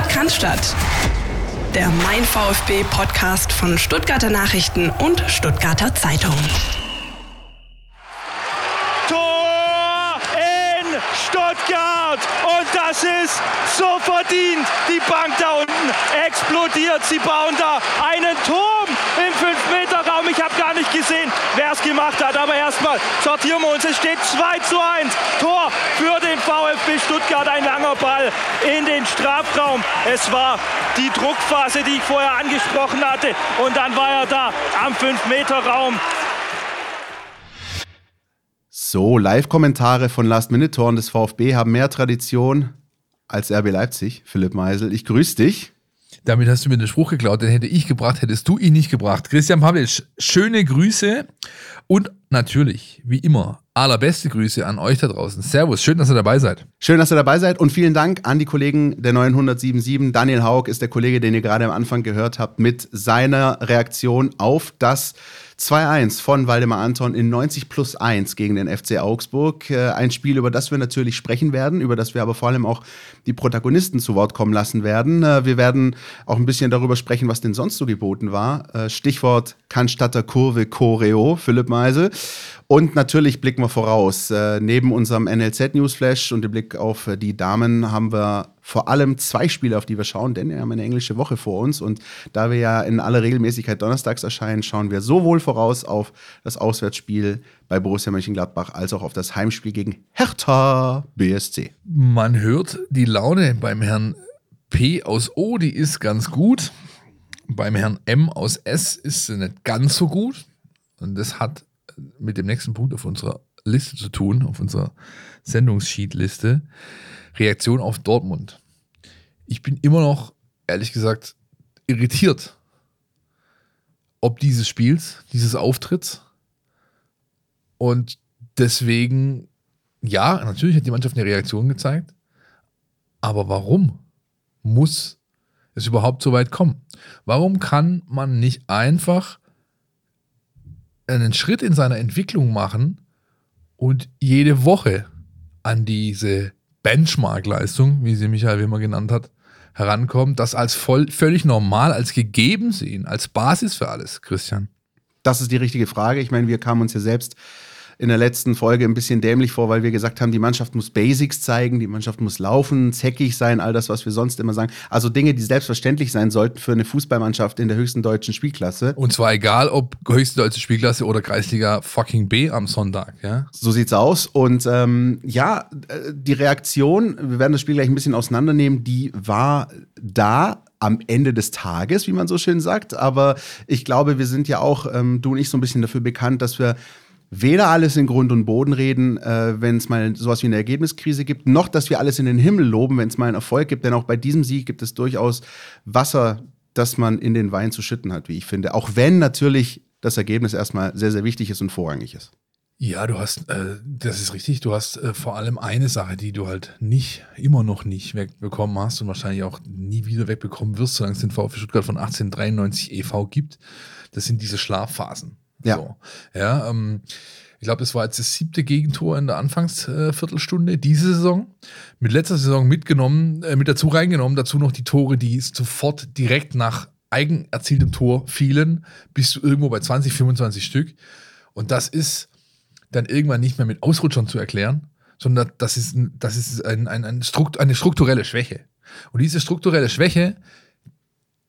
Sport kann Der Mein VfB Podcast von Stuttgarter Nachrichten und Stuttgarter Zeitung. Tor in Stuttgart und das ist so verdient. Die Bank da unten explodiert. Sie bauen da einen Turm im 5-Meter-Raum. Ich habe gar nicht gesehen, wer es gemacht hat. Aber erstmal sortieren wir uns. Es steht 2 zu 1. Tor für den VfB Stuttgart. Ein langer Ball in den Strafraum. Es war die Druckphase, die ich vorher angesprochen hatte. Und dann war er da am 5-Meter-Raum. So, Live-Kommentare von Last-Minute-Toren des VfB haben mehr Tradition als RB Leipzig. Philipp Meisel, ich grüße dich. Damit hast du mir den Spruch geklaut, den hätte ich gebracht, hättest du ihn nicht gebracht. Christian Pavlic, schöne Grüße und natürlich, wie immer, allerbeste Grüße an euch da draußen. Servus, schön, dass ihr dabei seid. Schön, dass ihr dabei seid und vielen Dank an die Kollegen der 977. Daniel Haug ist der Kollege, den ihr gerade am Anfang gehört habt, mit seiner Reaktion auf das 2-1 von Waldemar Anton in 90 plus 1 gegen den FC Augsburg. Äh, ein Spiel, über das wir natürlich sprechen werden, über das wir aber vor allem auch die Protagonisten zu Wort kommen lassen werden. Äh, wir werden auch ein bisschen darüber sprechen, was denn sonst so geboten war. Äh, Stichwort Cannstatter Kurve Choreo, Philipp Meisel. Und natürlich blicken wir voraus. Neben unserem NLZ Newsflash und dem Blick auf die Damen haben wir vor allem zwei Spiele, auf die wir schauen, denn wir haben eine englische Woche vor uns. Und da wir ja in aller Regelmäßigkeit donnerstags erscheinen, schauen wir sowohl voraus auf das Auswärtsspiel bei Borussia Mönchengladbach als auch auf das Heimspiel gegen Hertha BSC. Man hört die Laune beim Herrn P aus O, die ist ganz gut. Beim Herrn M aus S ist sie nicht ganz so gut. Und das hat mit dem nächsten Punkt auf unserer Liste zu tun, auf unserer Sendungssheet-Liste. Reaktion auf Dortmund. Ich bin immer noch, ehrlich gesagt, irritiert, ob dieses Spiels, dieses Auftritts. Und deswegen, ja, natürlich hat die Mannschaft eine Reaktion gezeigt. Aber warum muss es überhaupt so weit kommen? Warum kann man nicht einfach einen Schritt in seiner Entwicklung machen und jede Woche an diese Benchmark-Leistung, wie sie Michael Wimmer genannt hat, herankommen, das als voll, völlig normal, als gegeben sehen, als Basis für alles, Christian? Das ist die richtige Frage. Ich meine, wir kamen uns ja selbst in der letzten Folge ein bisschen dämlich vor, weil wir gesagt haben, die Mannschaft muss Basics zeigen, die Mannschaft muss laufen, zäckig sein, all das, was wir sonst immer sagen. Also Dinge, die selbstverständlich sein sollten für eine Fußballmannschaft in der höchsten deutschen Spielklasse. Und zwar egal, ob höchste deutsche Spielklasse oder Kreisliga fucking B am Sonntag, ja? So sieht's aus. Und ähm, ja, äh, die Reaktion, wir werden das Spiel gleich ein bisschen auseinandernehmen, die war da, am Ende des Tages, wie man so schön sagt. Aber ich glaube, wir sind ja auch, ähm, du und ich, so ein bisschen dafür bekannt, dass wir weder alles in Grund und Boden reden, äh, wenn es mal sowas wie eine Ergebniskrise gibt, noch dass wir alles in den Himmel loben, wenn es mal einen Erfolg gibt. Denn auch bei diesem Sieg gibt es durchaus Wasser, das man in den Wein zu schütten hat, wie ich finde. Auch wenn natürlich das Ergebnis erstmal sehr, sehr wichtig ist und vorrangig ist. Ja, du hast, äh, das ist richtig, du hast äh, vor allem eine Sache, die du halt nicht, immer noch nicht wegbekommen hast und wahrscheinlich auch nie wieder wegbekommen wirst, solange es den VfB Stuttgart von 1893 e.V. gibt. Das sind diese Schlafphasen. Ja. So. Ja, ähm, ich glaube, es war jetzt das siebte Gegentor in der Anfangsviertelstunde äh, diese Saison. Mit letzter Saison mitgenommen, äh, mit dazu reingenommen, dazu noch die Tore, die sofort direkt nach eigen erzieltem Tor fielen, bis zu irgendwo bei 20, 25 Stück. Und das ist dann irgendwann nicht mehr mit Ausrutschern zu erklären, sondern das ist, das ist ein, ein, ein Strukt, eine strukturelle Schwäche. Und diese strukturelle Schwäche,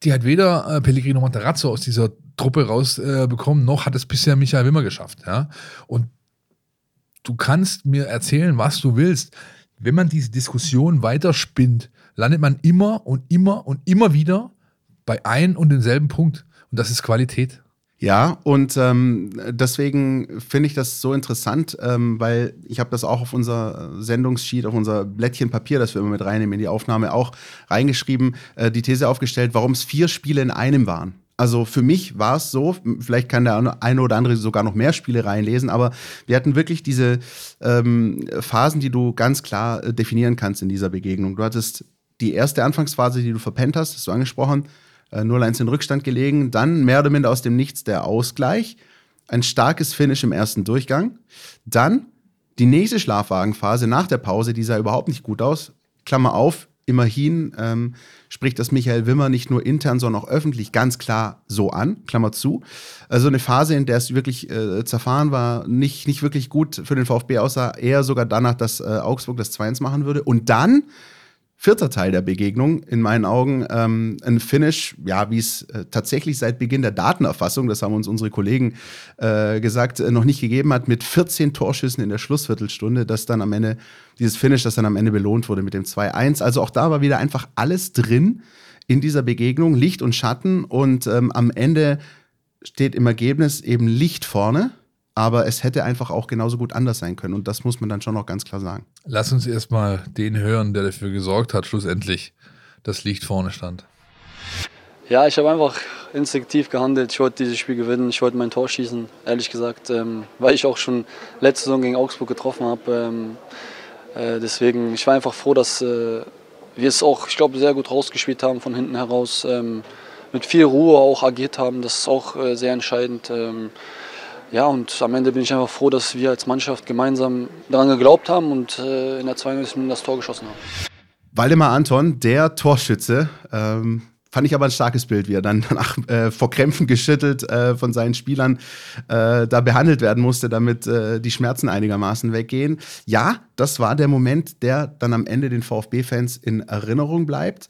die hat weder äh, Pellegrino Matarazzo aus dieser Truppe rausbekommen, äh, noch hat es bisher Michael Wimmer geschafft. Ja? Und du kannst mir erzählen, was du willst. Wenn man diese Diskussion weiterspinnt, landet man immer und immer und immer wieder bei ein und demselben Punkt. Und das ist Qualität. Ja, und ähm, deswegen finde ich das so interessant, ähm, weil ich habe das auch auf unser Sendungssheet, auf unser Blättchen Papier, das wir immer mit reinnehmen in die Aufnahme, auch reingeschrieben, äh, die These aufgestellt, warum es vier Spiele in einem waren. Also für mich war es so, vielleicht kann der eine oder andere sogar noch mehr Spiele reinlesen, aber wir hatten wirklich diese ähm, Phasen, die du ganz klar äh, definieren kannst in dieser Begegnung. Du hattest die erste Anfangsphase, die du verpennt hast, hast du angesprochen, äh, 0-1 in Rückstand gelegen. Dann mehr oder minder aus dem Nichts der Ausgleich. Ein starkes Finish im ersten Durchgang. Dann die nächste Schlafwagenphase nach der Pause, die sah überhaupt nicht gut aus. Klammer auf, Immerhin ähm, spricht das Michael Wimmer nicht nur intern, sondern auch öffentlich ganz klar so an, Klammer zu. Also eine Phase, in der es wirklich äh, zerfahren war, nicht, nicht wirklich gut für den VfB aussah, eher sogar danach, dass äh, Augsburg das 2-1 machen würde. Und dann vierter Teil der Begegnung, in meinen Augen, ähm, ein Finish, ja, wie es äh, tatsächlich seit Beginn der Datenerfassung, das haben uns unsere Kollegen äh, gesagt, äh, noch nicht gegeben hat, mit 14 Torschüssen in der Schlussviertelstunde, das dann am Ende, dieses Finish, das dann am Ende belohnt wurde mit dem 2-1. Also auch da war wieder einfach alles drin in dieser Begegnung, Licht und Schatten und ähm, am Ende steht im Ergebnis eben Licht vorne aber es hätte einfach auch genauso gut anders sein können. Und das muss man dann schon noch ganz klar sagen. Lass uns erstmal den hören, der dafür gesorgt hat, schlussendlich, dass Licht vorne stand. Ja, ich habe einfach instinktiv gehandelt. Ich wollte dieses Spiel gewinnen, ich wollte mein Tor schießen, ehrlich gesagt, ähm, weil ich auch schon letzte Saison gegen Augsburg getroffen habe. Ähm, äh, deswegen, ich war einfach froh, dass äh, wir es auch, ich glaube, sehr gut rausgespielt haben von hinten heraus. Ähm, mit viel Ruhe auch agiert haben, das ist auch äh, sehr entscheidend. Ja, und am Ende bin ich einfach froh, dass wir als Mannschaft gemeinsam daran geglaubt haben und äh, in der 92. Minute das Tor geschossen haben. Waldemar Anton, der Torschütze, ähm, fand ich aber ein starkes Bild, wie er dann danach äh, vor Krämpfen geschüttelt äh, von seinen Spielern äh, da behandelt werden musste, damit äh, die Schmerzen einigermaßen weggehen. Ja, das war der Moment, der dann am Ende den VfB-Fans in Erinnerung bleibt.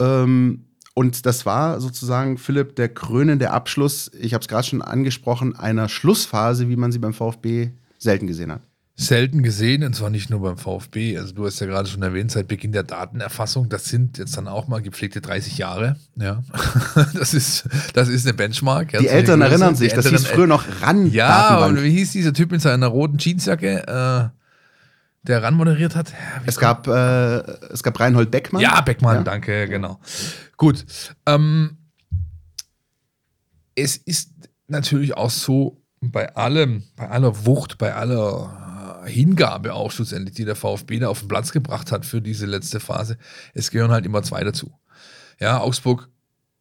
Ähm, und das war sozusagen, Philipp, der krönende Abschluss, ich habe es gerade schon angesprochen, einer Schlussphase, wie man sie beim VfB selten gesehen hat. Selten gesehen, und zwar nicht nur beim VfB. Also du hast ja gerade schon erwähnt, seit Beginn der Datenerfassung, das sind jetzt dann auch mal gepflegte 30 Jahre. Ja, das ist, das ist eine Benchmark. Die Eltern erinnern sich, das hieß früher noch ran. Ja, und wie hieß dieser Typ mit seiner roten Jeansjacke? Äh, der ran moderiert hat? es gab, äh, es gab Reinhold Beckmann. Ja, Beckmann, ja. danke, genau. Gut. Ähm, es ist natürlich auch so, bei allem, bei aller Wucht, bei aller äh, Hingabe auch schlussendlich, die der VfB da auf den Platz gebracht hat für diese letzte Phase, es gehören halt immer zwei dazu. Ja, Augsburg,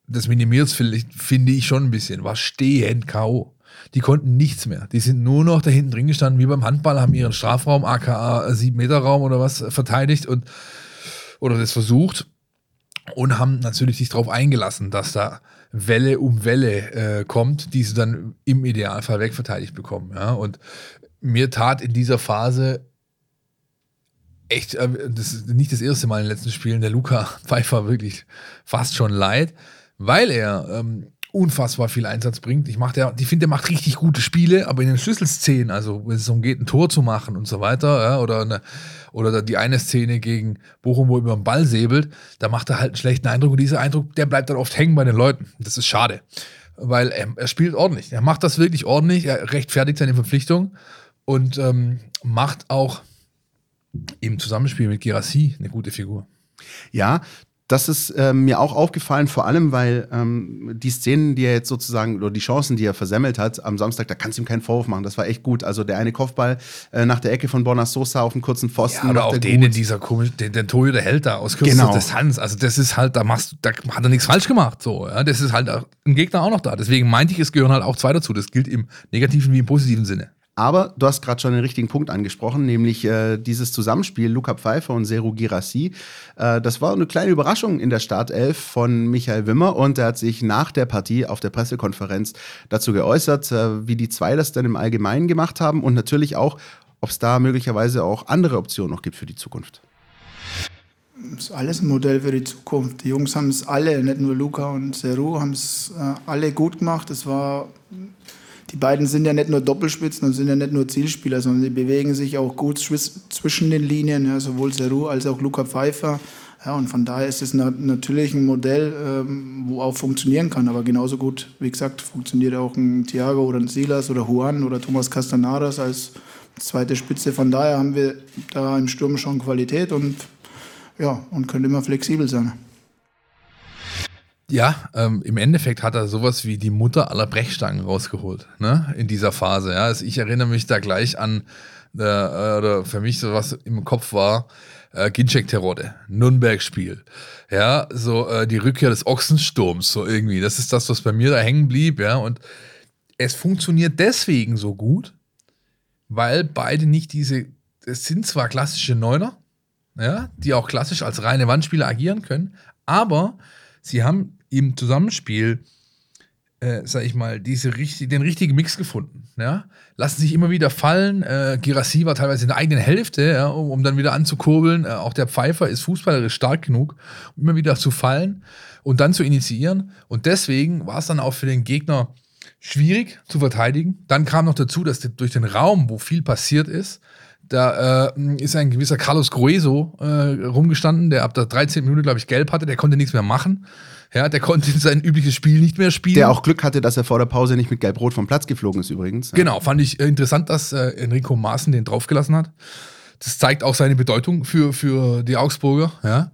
das minimiert es, finde ich schon ein bisschen, war stehend K.O. Die konnten nichts mehr. Die sind nur noch da hinten drin gestanden, wie beim Handball, haben ihren Strafraum, aka 7-Meter-Raum oder was, verteidigt und oder das versucht und haben natürlich sich darauf eingelassen, dass da Welle um Welle äh, kommt, die sie dann im Idealfall wegverteidigt bekommen. Ja? Und mir tat in dieser Phase echt, äh, das ist nicht das erste Mal in den letzten Spielen, der Luca Pfeiffer wirklich fast schon leid, weil er ähm, unfassbar viel Einsatz bringt. Ich, ich finde, der macht richtig gute Spiele, aber in den Schlüsselszenen, also wenn es darum geht, ein Tor zu machen und so weiter, ja, oder, eine, oder die eine Szene gegen Bochum, wo er über den Ball säbelt, da macht er halt einen schlechten Eindruck und dieser Eindruck, der bleibt dann oft hängen bei den Leuten. Das ist schade, weil er, er spielt ordentlich. Er macht das wirklich ordentlich, er rechtfertigt seine Verpflichtung und ähm, macht auch im Zusammenspiel mit Girassi eine gute Figur. Ja, das ist äh, mir auch aufgefallen, vor allem, weil ähm, die Szenen, die er jetzt sozusagen, oder die Chancen, die er versemmelt hat am Samstag, da kannst du ihm keinen Vorwurf machen. Das war echt gut. Also der eine Kopfball äh, nach der Ecke von Bonas Sosa auf dem kurzen Pfosten. Ja, oder auch den in dieser komischen, den, den Torhüter hält da aus kürzester genau. Distanz. Also das ist halt, da machst da hat er nichts falsch gemacht. So, ja. Das ist halt ein Gegner auch noch da. Deswegen meinte ich, es gehören halt auch zwei dazu. Das gilt im negativen wie im positiven Sinne. Aber du hast gerade schon den richtigen Punkt angesprochen, nämlich äh, dieses Zusammenspiel Luca Pfeiffer und Seru Girassi. Äh, das war eine kleine Überraschung in der Startelf von Michael Wimmer und er hat sich nach der Partie auf der Pressekonferenz dazu geäußert, äh, wie die zwei das dann im Allgemeinen gemacht haben und natürlich auch, ob es da möglicherweise auch andere Optionen noch gibt für die Zukunft. Das ist alles ein Modell für die Zukunft. Die Jungs haben es alle, nicht nur Luca und Seru, haben es äh, alle gut gemacht. Es war die beiden sind ja nicht nur Doppelspitzen und sind ja nicht nur Zielspieler, sondern die bewegen sich auch gut zwischen den Linien, ja, sowohl Seru als auch Luca Pfeiffer. Ja, und von daher ist es natürlich ein Modell, ähm, wo auch funktionieren kann. Aber genauso gut, wie gesagt, funktioniert auch ein Thiago oder ein Silas oder Juan oder Thomas Castanaras als zweite Spitze. Von daher haben wir da im Sturm schon Qualität und, ja, und können immer flexibel sein. Ja, ähm, im Endeffekt hat er sowas wie die Mutter aller Brechstangen rausgeholt, ne? In dieser Phase. Ja, also ich erinnere mich da gleich an, äh, oder für mich so was im Kopf war, äh, Ginczek Terodde, Nürnberg-Spiel. Ja, so äh, die Rückkehr des Ochsensturms, so irgendwie. Das ist das, was bei mir da hängen blieb, ja. Und es funktioniert deswegen so gut, weil beide nicht diese, es sind zwar klassische Neuner, ja, die auch klassisch als reine Wandspieler agieren können, aber sie haben im Zusammenspiel, äh, sag ich mal, diese, den richtigen Mix gefunden. Ja? Lassen sich immer wieder fallen. Äh, Girassi war teilweise in der eigenen Hälfte, ja, um, um, dann wieder anzukurbeln. Äh, auch der Pfeifer ist fußballerisch stark genug, um immer wieder zu fallen und dann zu initiieren. Und deswegen war es dann auch für den Gegner schwierig zu verteidigen. Dann kam noch dazu, dass durch den Raum, wo viel passiert ist, da äh, ist ein gewisser Carlos Grueso äh, rumgestanden, der ab der 13. Minute, glaube ich, gelb hatte, der konnte nichts mehr machen. Ja, der konnte sein übliches Spiel nicht mehr spielen. Der auch Glück hatte, dass er vor der Pause nicht mit Gelb-Rot vom Platz geflogen ist, übrigens. Ja. Genau, fand ich interessant, dass äh, Enrico Maaßen den draufgelassen hat. Das zeigt auch seine Bedeutung für, für die Augsburger, ja.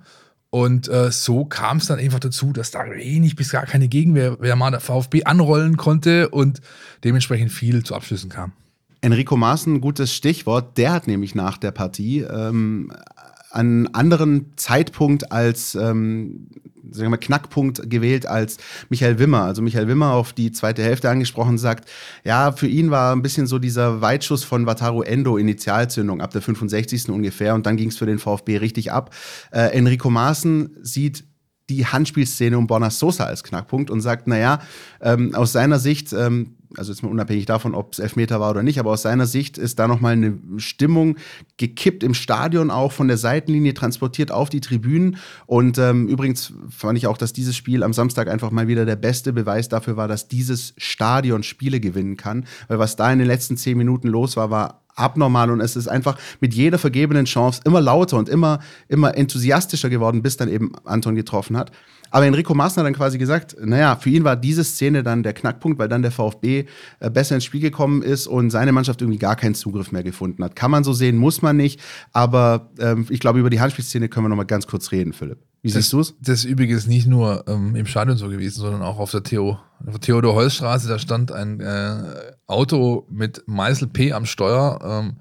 Und äh, so kam es dann einfach dazu, dass da wenig bis gar keine Gegenwehr wer mal der VfB anrollen konnte und dementsprechend viel zu Abschlüssen kam. Enrico Maaßen, gutes Stichwort. Der hat nämlich nach der Partie ähm, einen anderen Zeitpunkt als ähm, sagen wir mal, Knackpunkt gewählt als Michael Wimmer. Also Michael Wimmer auf die zweite Hälfte angesprochen sagt, ja, für ihn war ein bisschen so dieser Weitschuss von Wataru Endo Initialzündung ab der 65. ungefähr und dann ging es für den VfB richtig ab. Äh, Enrico Maaßen sieht die Handspielszene um Borna Sosa als Knackpunkt und sagt, naja, ähm, aus seiner Sicht ähm, also jetzt mal unabhängig davon, ob es Elfmeter war oder nicht, aber aus seiner Sicht ist da nochmal eine Stimmung gekippt im Stadion auch von der Seitenlinie transportiert auf die Tribünen. Und ähm, übrigens fand ich auch, dass dieses Spiel am Samstag einfach mal wieder der beste Beweis dafür war, dass dieses Stadion Spiele gewinnen kann. Weil was da in den letzten zehn Minuten los war, war abnormal und es ist einfach mit jeder vergebenen Chance immer lauter und immer, immer enthusiastischer geworden, bis dann eben Anton getroffen hat. Aber Enrico Maaßen hat dann quasi gesagt, naja, für ihn war diese Szene dann der Knackpunkt, weil dann der VfB äh, besser ins Spiel gekommen ist und seine Mannschaft irgendwie gar keinen Zugriff mehr gefunden hat. Kann man so sehen, muss man nicht. Aber ähm, ich glaube, über die Handspielszene können wir noch mal ganz kurz reden, Philipp. Wie siehst du es? Das ist übrigens nicht nur ähm, im Stadion so gewesen, sondern auch auf der Theo, Theodor-Holz-Straße. Da stand ein äh, Auto mit Meißel P am Steuer. Ähm,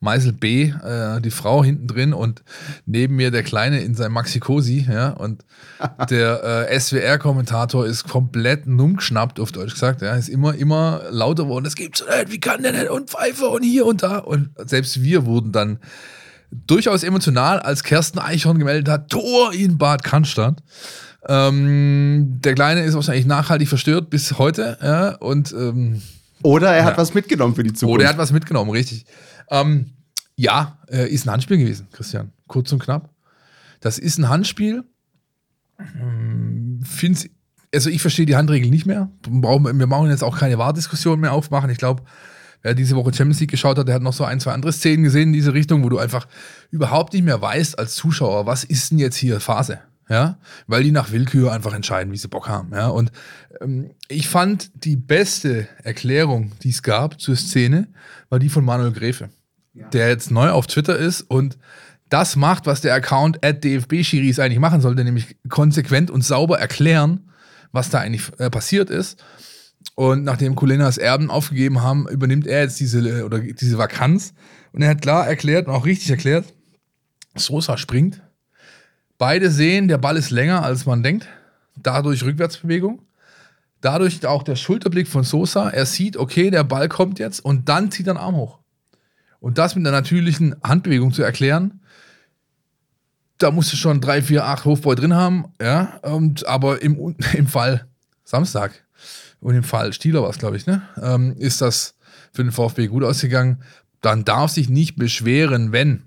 Meisel B, äh, die Frau hinten drin und neben mir der Kleine in seinem Maxi Cosi, ja, und der äh, SWR-Kommentator ist komplett numm geschnappt, auf Deutsch gesagt, ja, ist immer, immer lauter geworden, das gibt's nicht, wie kann der nicht, und Pfeife und hier und da, und selbst wir wurden dann durchaus emotional, als Kersten Eichhorn gemeldet hat, Tor in Bad Cannstatt. Ähm, der Kleine ist wahrscheinlich nachhaltig verstört bis heute, ja, und ähm, oder er hat ja. was mitgenommen für die Zukunft. Oder er hat was mitgenommen, richtig. Ähm, ja, äh, ist ein Handspiel gewesen, Christian. Kurz und knapp. Das ist ein Handspiel. Hm, find's, also ich verstehe die Handregel nicht mehr. Wir brauchen jetzt auch keine Wahrdiskussion mehr aufmachen. Ich glaube, wer diese Woche Champions League geschaut hat, der hat noch so ein, zwei andere Szenen gesehen in diese Richtung, wo du einfach überhaupt nicht mehr weißt als Zuschauer, was ist denn jetzt hier Phase? Ja, weil die nach Willkür einfach entscheiden, wie sie Bock haben. Ja, und ähm, ich fand die beste Erklärung, die es gab zur Szene, war die von Manuel Gräfe der jetzt neu auf Twitter ist und das macht, was der Account at DFB-Schiris eigentlich machen sollte, nämlich konsequent und sauber erklären, was da eigentlich äh, passiert ist. Und nachdem Kulenas Erben aufgegeben haben, übernimmt er jetzt diese, oder diese Vakanz. Und er hat klar erklärt und auch richtig erklärt, Sosa springt. Beide sehen, der Ball ist länger, als man denkt. Dadurch Rückwärtsbewegung. Dadurch auch der Schulterblick von Sosa. Er sieht, okay, der Ball kommt jetzt und dann zieht er den Arm hoch. Und das mit einer natürlichen Handbewegung zu erklären, da musst du schon drei, vier, acht Hofbräu drin haben, ja. Und, aber im, im Fall Samstag und im Fall Stieler war es, glaube ich, ne, ähm, ist das für den VfB gut ausgegangen. Dann darf sich nicht beschweren, wenn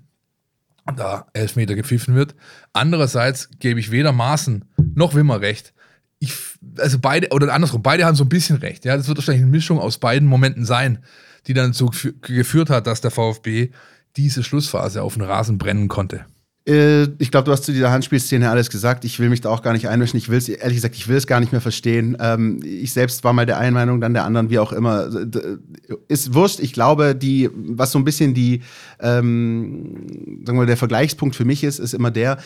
da Elfmeter gepfiffen wird. Andererseits gebe ich weder Maßen noch Wimmer recht. Ich, also beide, oder andersrum, beide haben so ein bisschen recht. Ja, das wird wahrscheinlich eine Mischung aus beiden Momenten sein die dann so geführt hat, dass der VfB diese Schlussphase auf den Rasen brennen konnte. Äh, ich glaube, du hast zu dieser Handspielszene alles gesagt. Ich will mich da auch gar nicht einmischen. Ich will es, ehrlich gesagt, ich will es gar nicht mehr verstehen. Ähm, ich selbst war mal der einen Meinung, dann der anderen, wie auch immer. Ist wurscht. Ich glaube, die, was so ein bisschen die, ähm, sagen wir, der Vergleichspunkt für mich ist, ist immer der,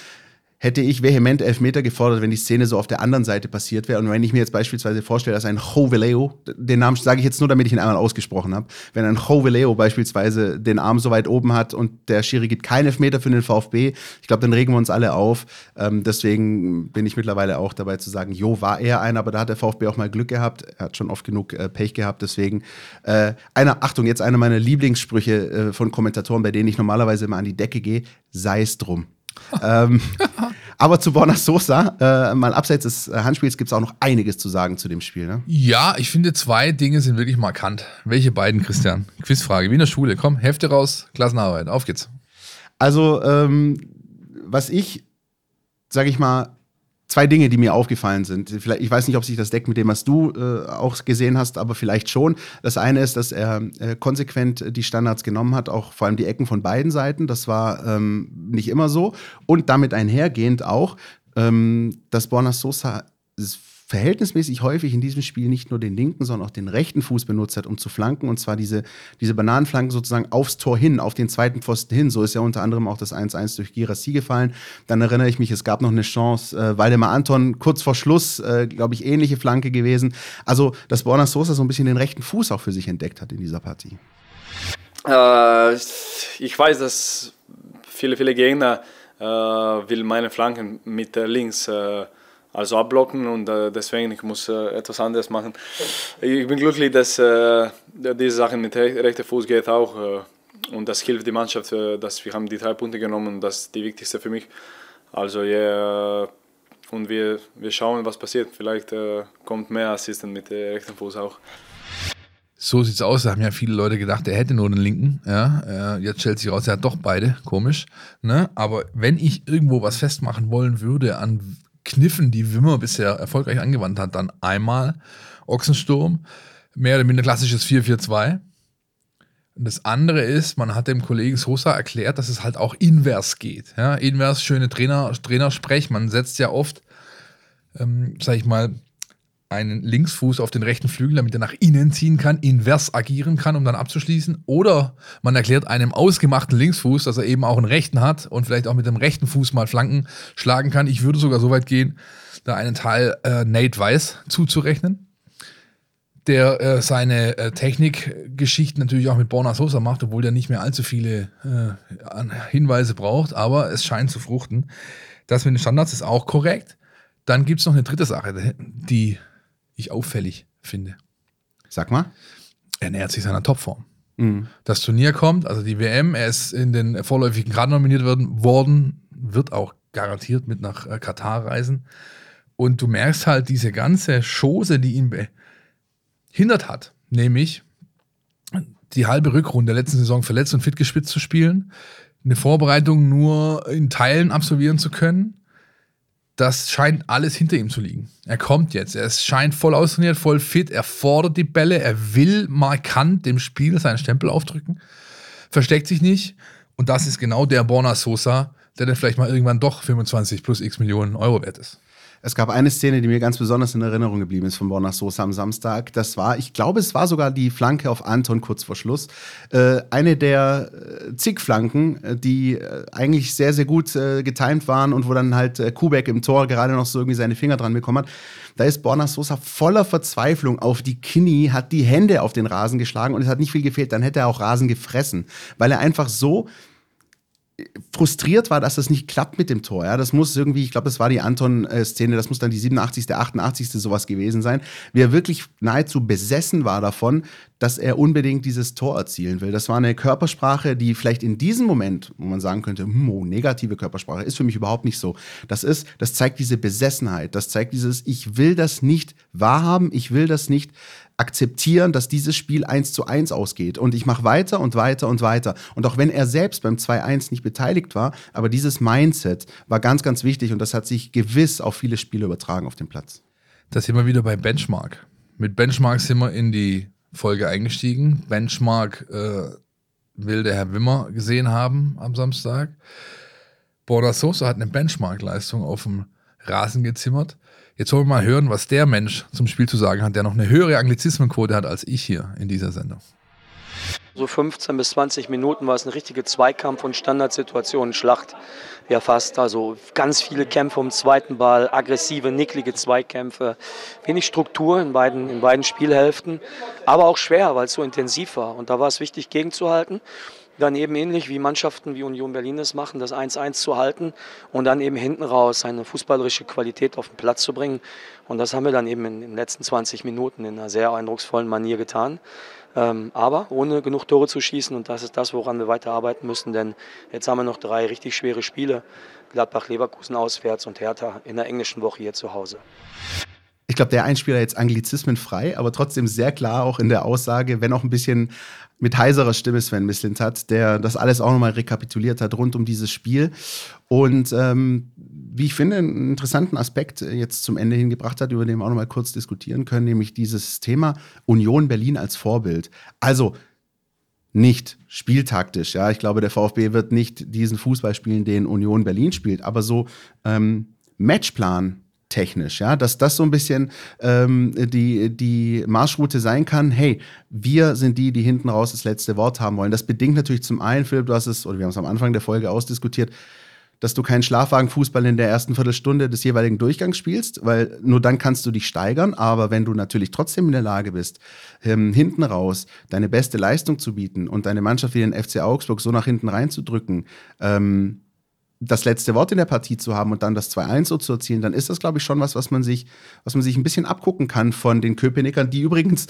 hätte ich vehement Elfmeter gefordert, wenn die Szene so auf der anderen Seite passiert wäre. Und wenn ich mir jetzt beispielsweise vorstelle, dass ein Joveleo, den Namen sage ich jetzt nur, damit ich ihn einmal ausgesprochen habe, wenn ein Joveleo beispielsweise den Arm so weit oben hat und der Schiri gibt keinen Elfmeter für den VfB, ich glaube, dann regen wir uns alle auf. Ähm, deswegen bin ich mittlerweile auch dabei zu sagen, jo, war er einer, aber da hat der VfB auch mal Glück gehabt. Er hat schon oft genug äh, Pech gehabt. Deswegen, äh, einer, Achtung, jetzt einer meiner Lieblingssprüche äh, von Kommentatoren, bei denen ich normalerweise immer an die Decke gehe, sei es drum. Ähm, aber zu Borna Sosa, äh, mal abseits des Handspiels, gibt es auch noch einiges zu sagen zu dem Spiel. Ne? Ja, ich finde, zwei Dinge sind wirklich markant. Welche beiden, Christian? Quizfrage, wie in der Schule. Komm, Hefte raus, Klassenarbeit, auf geht's. Also, ähm, was ich, sage ich mal, zwei Dinge, die mir aufgefallen sind. Vielleicht, ich weiß nicht, ob sich das deckt mit dem, was du äh, auch gesehen hast, aber vielleicht schon. Das eine ist, dass er äh, konsequent die Standards genommen hat, auch vor allem die Ecken von beiden Seiten. Das war ähm, nicht immer so. Und damit einhergehend auch, ähm, dass Borna Sosa verhältnismäßig häufig in diesem Spiel nicht nur den linken, sondern auch den rechten Fuß benutzt hat, um zu flanken. Und zwar diese, diese Bananenflanken sozusagen aufs Tor hin, auf den zweiten Pfosten hin. So ist ja unter anderem auch das 1-1 durch Girassi gefallen. Dann erinnere ich mich, es gab noch eine Chance, äh, Waldemar Anton kurz vor Schluss, äh, glaube ich, ähnliche Flanke gewesen. Also, dass Borna Sosa so ein bisschen den rechten Fuß auch für sich entdeckt hat in dieser Partie. Äh, ich weiß, dass viele, viele Gegner äh, will meine Flanken mit links äh, also abblocken und äh, deswegen ich muss äh, etwas anderes machen. Ich bin glücklich, dass äh, diese Sache mit rechter Fuß geht auch äh, und das hilft die Mannschaft, äh, dass wir haben die drei Punkte genommen und das ist die wichtigste für mich. Also yeah, und wir, wir schauen, was passiert. Vielleicht äh, kommt mehr Assistent mit dem rechten Fuß auch. So sieht's aus. Da haben ja viele Leute gedacht, er hätte nur den linken. Ja, jetzt stellt sich raus, er hat doch beide. Komisch. Ne? Aber wenn ich irgendwo was festmachen wollen würde an Kniffen, die Wimmer bisher erfolgreich angewandt hat, dann einmal Ochsensturm, mehr oder minder klassisches 4-4-2. Das andere ist, man hat dem Kollegen Sosa erklärt, dass es halt auch invers geht. Ja, invers, schöne Trainer, Trainersprech. Man setzt ja oft, ähm, sag ich mal, einen Linksfuß auf den rechten Flügel, damit er nach innen ziehen kann, invers agieren kann, um dann abzuschließen. Oder man erklärt einem ausgemachten Linksfuß, dass er eben auch einen rechten hat und vielleicht auch mit dem rechten Fuß mal Flanken schlagen kann. Ich würde sogar so weit gehen, da einen Teil äh, Nate Weiss zuzurechnen, der äh, seine äh, Technikgeschichten natürlich auch mit Borna Sosa macht, obwohl der nicht mehr allzu viele äh, Hinweise braucht, aber es scheint zu fruchten. Das mit den Standards ist auch korrekt. Dann gibt es noch eine dritte Sache, die ich auffällig finde. Sag mal. Er nähert sich seiner Topform. Mhm. Das Turnier kommt, also die WM, er ist in den vorläufigen Grad nominiert worden, worden, wird auch garantiert mit nach äh, Katar reisen. Und du merkst halt diese ganze Chose, die ihn behindert hat, nämlich die halbe Rückrunde der letzten Saison verletzt und fit gespitzt zu spielen, eine Vorbereitung nur in Teilen absolvieren zu können das scheint alles hinter ihm zu liegen. Er kommt jetzt, er scheint voll austrainiert, voll fit, er fordert die Bälle, er will markant dem Spiel seinen Stempel aufdrücken, versteckt sich nicht. Und das ist genau der Borna Sosa, der dann vielleicht mal irgendwann doch 25 plus x Millionen Euro wert ist. Es gab eine Szene, die mir ganz besonders in Erinnerung geblieben ist von Borna Sosa am Samstag. Das war, ich glaube, es war sogar die Flanke auf Anton kurz vor Schluss. Äh, eine der äh, zig Flanken, äh, die äh, eigentlich sehr, sehr gut äh, getimt waren und wo dann halt äh, Kubek im Tor gerade noch so irgendwie seine Finger dran bekommen hat. Da ist Borna Sosa voller Verzweiflung auf die Knie, hat die Hände auf den Rasen geschlagen und es hat nicht viel gefehlt. Dann hätte er auch Rasen gefressen, weil er einfach so frustriert war, dass das nicht klappt mit dem Tor. Ja, das muss irgendwie, ich glaube, das war die Anton-Szene, das muss dann die 87., 88. sowas gewesen sein, wie er wirklich nahezu besessen war davon, dass er unbedingt dieses Tor erzielen will. Das war eine Körpersprache, die vielleicht in diesem Moment, wo man sagen könnte, hm, oh, negative Körpersprache, ist für mich überhaupt nicht so. Das ist, das zeigt diese Besessenheit, das zeigt dieses, ich will das nicht wahrhaben, ich will das nicht akzeptieren, dass dieses Spiel 1 zu 1 ausgeht. Und ich mache weiter und weiter und weiter. Und auch wenn er selbst beim 2-1 nicht beteiligt war, aber dieses Mindset war ganz, ganz wichtig und das hat sich gewiss auf viele Spiele übertragen auf dem Platz. Das sind wir wieder bei Benchmark. Mit Benchmark sind wir in die Folge eingestiegen. Benchmark äh, will der Herr Wimmer gesehen haben am Samstag. Borda Sosa hat eine Benchmark-Leistung auf dem Rasen gezimmert. Jetzt wollen wir mal hören, was der Mensch zum Spiel zu sagen hat, der noch eine höhere Anglizismenquote hat als ich hier in dieser Sendung. So 15 bis 20 Minuten war es eine richtige Zweikampf- und Standardsituation, Schlacht. Ja, fast. Also ganz viele Kämpfe um den zweiten Ball, aggressive, nicklige Zweikämpfe, wenig Struktur in beiden, in beiden Spielhälften, aber auch schwer, weil es so intensiv war. Und da war es wichtig, gegenzuhalten. Dann eben ähnlich wie Mannschaften wie Union Berlin es machen, das 1-1 zu halten und dann eben hinten raus seine fußballerische Qualität auf den Platz zu bringen. Und das haben wir dann eben in den letzten 20 Minuten in einer sehr eindrucksvollen Manier getan. Ähm, aber ohne genug Tore zu schießen und das ist das, woran wir weiterarbeiten müssen, denn jetzt haben wir noch drei richtig schwere Spiele. Gladbach, Leverkusen auswärts und Hertha in der englischen Woche hier zu Hause ich glaube, der Einspieler jetzt Anglizismen frei, aber trotzdem sehr klar auch in der Aussage, wenn auch ein bisschen mit heiserer Stimme Sven Mislint hat, der das alles auch nochmal rekapituliert hat rund um dieses Spiel. Und ähm, wie ich finde, einen interessanten Aspekt jetzt zum Ende hingebracht hat, über den wir auch nochmal kurz diskutieren können, nämlich dieses Thema Union Berlin als Vorbild. Also nicht spieltaktisch, ja. Ich glaube, der VfB wird nicht diesen Fußball spielen, den Union Berlin spielt, aber so ähm, Matchplan technisch, ja, dass das so ein bisschen ähm, die, die Marschroute sein kann. Hey, wir sind die, die hinten raus das letzte Wort haben wollen. Das bedingt natürlich zum einen, Philipp, du hast es, oder wir haben es am Anfang der Folge ausdiskutiert, dass du keinen Schlafwagenfußball in der ersten Viertelstunde des jeweiligen Durchgangs spielst, weil nur dann kannst du dich steigern. Aber wenn du natürlich trotzdem in der Lage bist, ähm, hinten raus deine beste Leistung zu bieten und deine Mannschaft wie den FC Augsburg so nach hinten reinzudrücken, ähm, das letzte Wort in der Partie zu haben und dann das 2-1 so zu erzielen, dann ist das, glaube ich, schon was, was man sich, was man sich ein bisschen abgucken kann von den Köpenickern, die übrigens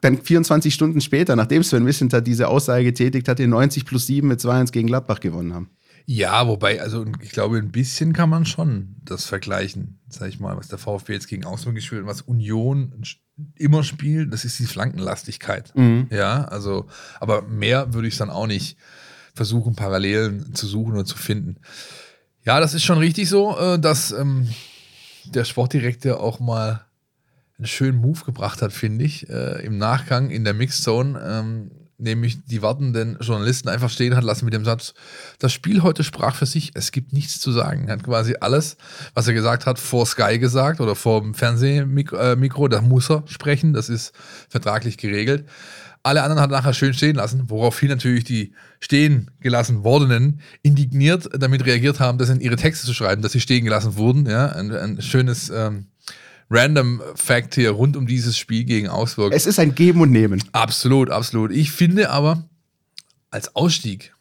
dann 24 Stunden später, nachdem Sven Wissenthal diese Aussage getätigt hat, den 90 plus 7 mit 2-1 gegen Gladbach gewonnen haben. Ja, wobei, also ich glaube, ein bisschen kann man schon das vergleichen, sag ich mal, was der VfB jetzt gegen Augsburg gespielt hat, was Union immer spielt, das ist die Flankenlastigkeit. Mhm. Ja, also, aber mehr würde ich dann auch nicht versuchen, Parallelen zu suchen und zu finden. Ja, das ist schon richtig so, äh, dass ähm, der Sportdirektor auch mal einen schönen Move gebracht hat, finde ich, äh, im Nachgang in der Mixzone, ähm, nämlich die wartenden Journalisten einfach stehen hat lassen mit dem Satz, das Spiel heute sprach für sich, es gibt nichts zu sagen. Er hat quasi alles, was er gesagt hat, vor Sky gesagt oder vor dem Fernsehmikro, äh, da muss er sprechen, das ist vertraglich geregelt. Alle anderen hat er nachher schön stehen lassen, woraufhin natürlich die stehen gelassen wordenen indigniert damit reagiert haben, das in ihre Texte zu schreiben, dass sie stehen gelassen wurden. Ja, ein, ein schönes ähm, Random Fact hier rund um dieses Spiel gegen Augsburg. Es ist ein Geben und Nehmen. Absolut, absolut. Ich finde aber, als Ausstieg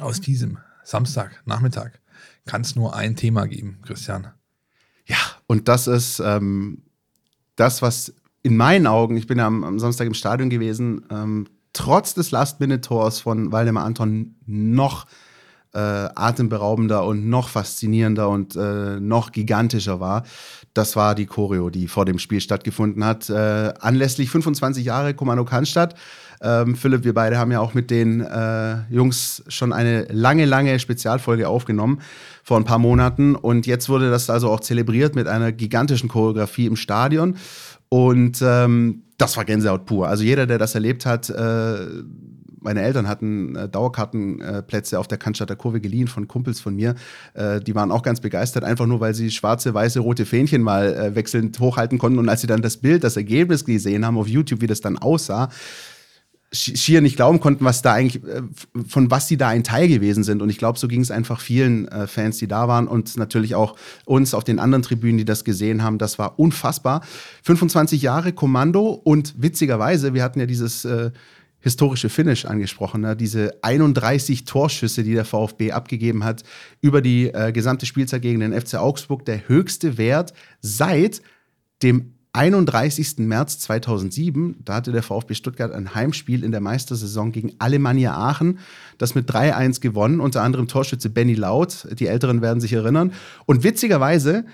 aus diesem Samstagnachmittag kann es nur ein Thema geben, Christian. Ja, und das ist ähm, das, was in meinen Augen, ich bin ja am, am Samstag im Stadion gewesen, ähm, trotz des Last-Minute-Tors von Waldemar Anton noch äh, atemberaubender und noch faszinierender und äh, noch gigantischer war. Das war die Choreo, die vor dem Spiel stattgefunden hat. Äh, anlässlich 25 Jahre Kommando Cannstatt. Ähm, Philipp, wir beide haben ja auch mit den äh, Jungs schon eine lange, lange Spezialfolge aufgenommen vor ein paar Monaten. Und jetzt wurde das also auch zelebriert mit einer gigantischen Choreografie im Stadion. Und ähm, das war Gänsehaut pur. Also jeder, der das erlebt hat, äh, meine Eltern hatten äh, Dauerkartenplätze äh, auf der Cannstatter Kurve geliehen von Kumpels von mir. Äh, die waren auch ganz begeistert, einfach nur, weil sie schwarze, weiße, rote Fähnchen mal äh, wechselnd hochhalten konnten. Und als sie dann das Bild, das Ergebnis gesehen haben auf YouTube, wie das dann aussah, schier nicht glauben konnten, was da eigentlich, äh, von was sie da ein Teil gewesen sind. Und ich glaube, so ging es einfach vielen äh, Fans, die da waren und natürlich auch uns auf den anderen Tribünen, die das gesehen haben. Das war unfassbar. 25 Jahre Kommando und witzigerweise, wir hatten ja dieses äh, historische Finish angesprochen, ne? diese 31 Torschüsse, die der VfB abgegeben hat über die äh, gesamte Spielzeit gegen den FC Augsburg, der höchste Wert seit dem 31. März 2007, da hatte der VfB Stuttgart ein Heimspiel in der Meistersaison gegen Alemannia Aachen, das mit 3-1 gewonnen, unter anderem Torschütze Benny Laut, die Älteren werden sich erinnern. Und witzigerweise,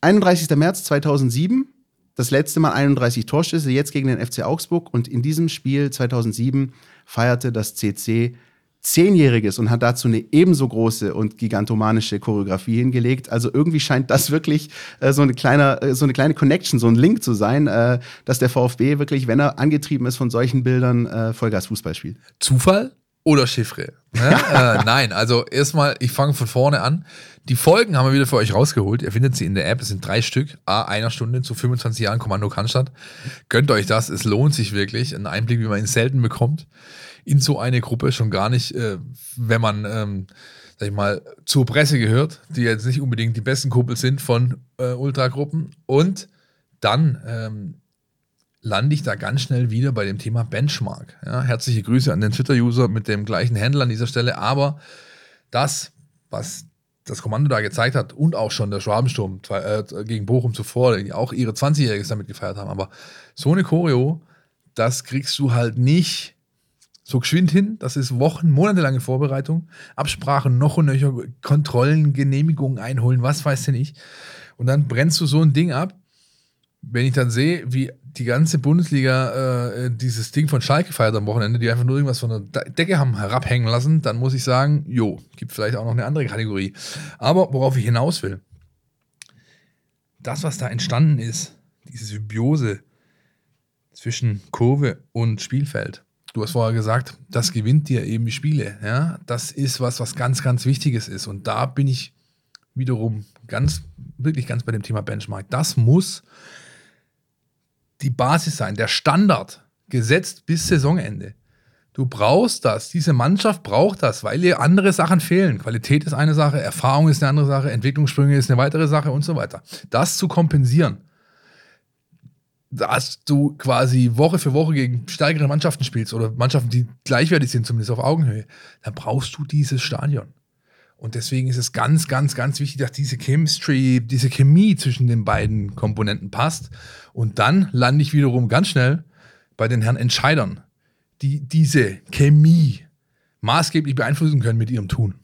31. März 2007, das letzte Mal 31 Torschüsse, jetzt gegen den FC Augsburg und in diesem Spiel 2007 feierte das CC Zehnjähriges und hat dazu eine ebenso große und gigantomanische Choreografie hingelegt. Also irgendwie scheint das wirklich äh, so, eine kleine, äh, so eine kleine Connection, so ein Link zu sein, äh, dass der VfB wirklich, wenn er angetrieben ist von solchen Bildern, äh, Vollgas-Fußball spielt. Zufall oder Chiffre? Ne? Äh, nein, also erstmal, ich fange von vorne an. Die Folgen haben wir wieder für euch rausgeholt. Ihr findet sie in der App. Es sind drei Stück, a einer Stunde zu 25 Jahren Kommando Cannstatt. Gönnt euch das, es lohnt sich wirklich. Ein Einblick, wie man ihn selten bekommt in so eine Gruppe, schon gar nicht, äh, wenn man, ähm, sag ich mal, zur Presse gehört, die jetzt nicht unbedingt die besten Kumpels sind von äh, Ultragruppen. Und dann ähm, lande ich da ganz schnell wieder bei dem Thema Benchmark. Ja, herzliche Grüße an den Twitter-User mit dem gleichen Handle an dieser Stelle. Aber das, was das Kommando da gezeigt hat und auch schon der Schwabensturm äh, gegen Bochum zuvor, die auch ihre 20-Jähriges damit gefeiert haben. Aber so eine Choreo, das kriegst du halt nicht so geschwind hin. Das ist Wochen, monatelange Vorbereitung, Absprachen, noch und nöcher, Kontrollen, Genehmigungen einholen, was weiß denn ich. Und dann brennst du so ein Ding ab. Wenn ich dann sehe, wie die ganze Bundesliga äh, dieses Ding von Schalke feiert am Wochenende, die einfach nur irgendwas von der Decke haben herabhängen lassen, dann muss ich sagen, jo, gibt vielleicht auch noch eine andere Kategorie. Aber worauf ich hinaus will, das, was da entstanden ist, diese Symbiose zwischen Kurve und Spielfeld, du hast vorher gesagt, das gewinnt dir eben die Spiele. Ja? Das ist was, was ganz, ganz Wichtiges ist. Und da bin ich wiederum ganz, wirklich ganz bei dem Thema Benchmark. Das muss die Basis sein, der Standard, gesetzt bis Saisonende. Du brauchst das, diese Mannschaft braucht das, weil ihr andere Sachen fehlen. Qualität ist eine Sache, Erfahrung ist eine andere Sache, Entwicklungssprünge ist eine weitere Sache und so weiter. Das zu kompensieren, dass du quasi Woche für Woche gegen stärkere Mannschaften spielst oder Mannschaften, die gleichwertig sind, zumindest auf Augenhöhe, dann brauchst du dieses Stadion. Und deswegen ist es ganz, ganz, ganz wichtig, dass diese Chemistry, diese Chemie zwischen den beiden Komponenten passt. Und dann lande ich wiederum ganz schnell bei den Herren Entscheidern, die diese Chemie maßgeblich beeinflussen können mit ihrem Tun.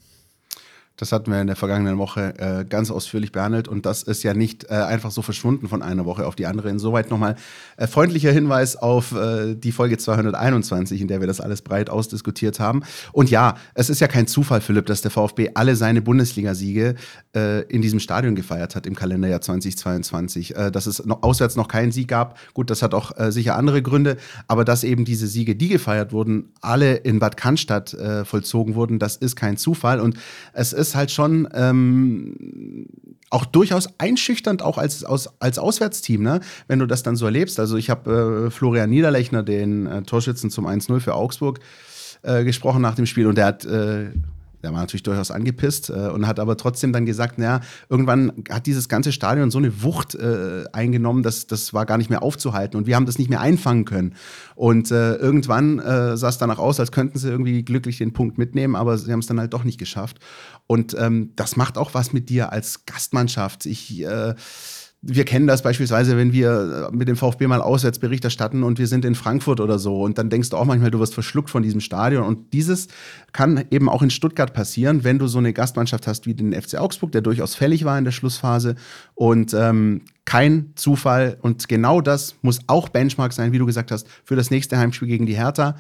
Das hatten wir in der vergangenen Woche äh, ganz ausführlich behandelt und das ist ja nicht äh, einfach so verschwunden von einer Woche auf die andere. Insoweit nochmal äh, freundlicher Hinweis auf äh, die Folge 221, in der wir das alles breit ausdiskutiert haben. Und ja, es ist ja kein Zufall, Philipp, dass der VfB alle seine Bundesligasiege äh, in diesem Stadion gefeiert hat im Kalenderjahr 2022. Äh, dass es noch, auswärts noch keinen Sieg gab, gut, das hat auch sicher andere Gründe, aber dass eben diese Siege, die gefeiert wurden, alle in Bad Cannstatt vollzogen wurden, das ist kein Zufall und es ist ist halt schon ähm, auch durchaus einschüchternd, auch als, als, als Auswärtsteam, ne? wenn du das dann so erlebst. Also ich habe äh, Florian Niederlechner, den äh, Torschützen zum 1-0 für Augsburg, äh, gesprochen nach dem Spiel und der hat äh, der war natürlich durchaus angepisst äh, und hat aber trotzdem dann gesagt, naja, irgendwann hat dieses ganze Stadion so eine Wucht äh, eingenommen, dass das war gar nicht mehr aufzuhalten und wir haben das nicht mehr einfangen können. Und äh, irgendwann äh, sah es danach aus, als könnten sie irgendwie glücklich den Punkt mitnehmen, aber sie haben es dann halt doch nicht geschafft. Und ähm, das macht auch was mit dir als Gastmannschaft. Ich äh, wir kennen das beispielsweise, wenn wir mit dem VfB mal auswärts Bericht erstatten und wir sind in Frankfurt oder so und dann denkst du auch manchmal, du wirst verschluckt von diesem Stadion. Und dieses kann eben auch in Stuttgart passieren, wenn du so eine Gastmannschaft hast wie den FC Augsburg, der durchaus fällig war in der Schlussphase. Und ähm, kein Zufall. Und genau das muss auch Benchmark sein, wie du gesagt hast, für das nächste Heimspiel gegen die Hertha.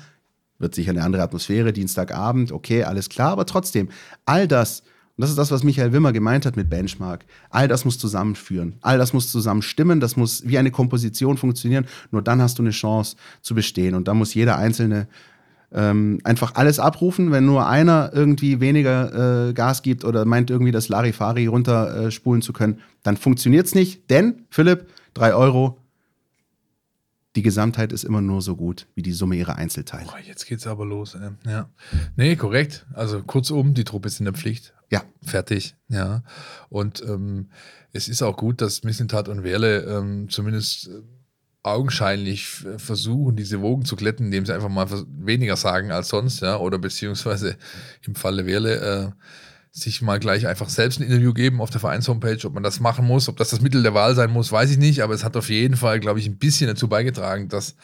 Wird sicher eine andere Atmosphäre, Dienstagabend, okay, alles klar, aber trotzdem, all das und das ist das, was Michael Wimmer gemeint hat mit Benchmark. All das muss zusammenführen. All das muss zusammen stimmen. Das muss wie eine Komposition funktionieren. Nur dann hast du eine Chance zu bestehen. Und da muss jeder Einzelne ähm, einfach alles abrufen. Wenn nur einer irgendwie weniger äh, Gas gibt oder meint irgendwie das Larifari runterspulen äh, zu können, dann funktioniert es nicht. Denn, Philipp, drei Euro, die Gesamtheit ist immer nur so gut wie die Summe ihrer Einzelteile. Oh, jetzt geht's aber los. Ey. Ja. Nee, korrekt. Also kurzum, die Truppe ist in der Pflicht. Ja. Fertig, ja. Und ähm, es ist auch gut, dass Missentat und Werle ähm, zumindest äh, augenscheinlich versuchen, diese Wogen zu glätten, indem sie einfach mal weniger sagen als sonst, ja, oder beziehungsweise im Falle Werle äh, sich mal gleich einfach selbst ein Interview geben auf der Vereinshomepage. Ob man das machen muss, ob das das Mittel der Wahl sein muss, weiß ich nicht, aber es hat auf jeden Fall, glaube ich, ein bisschen dazu beigetragen, dass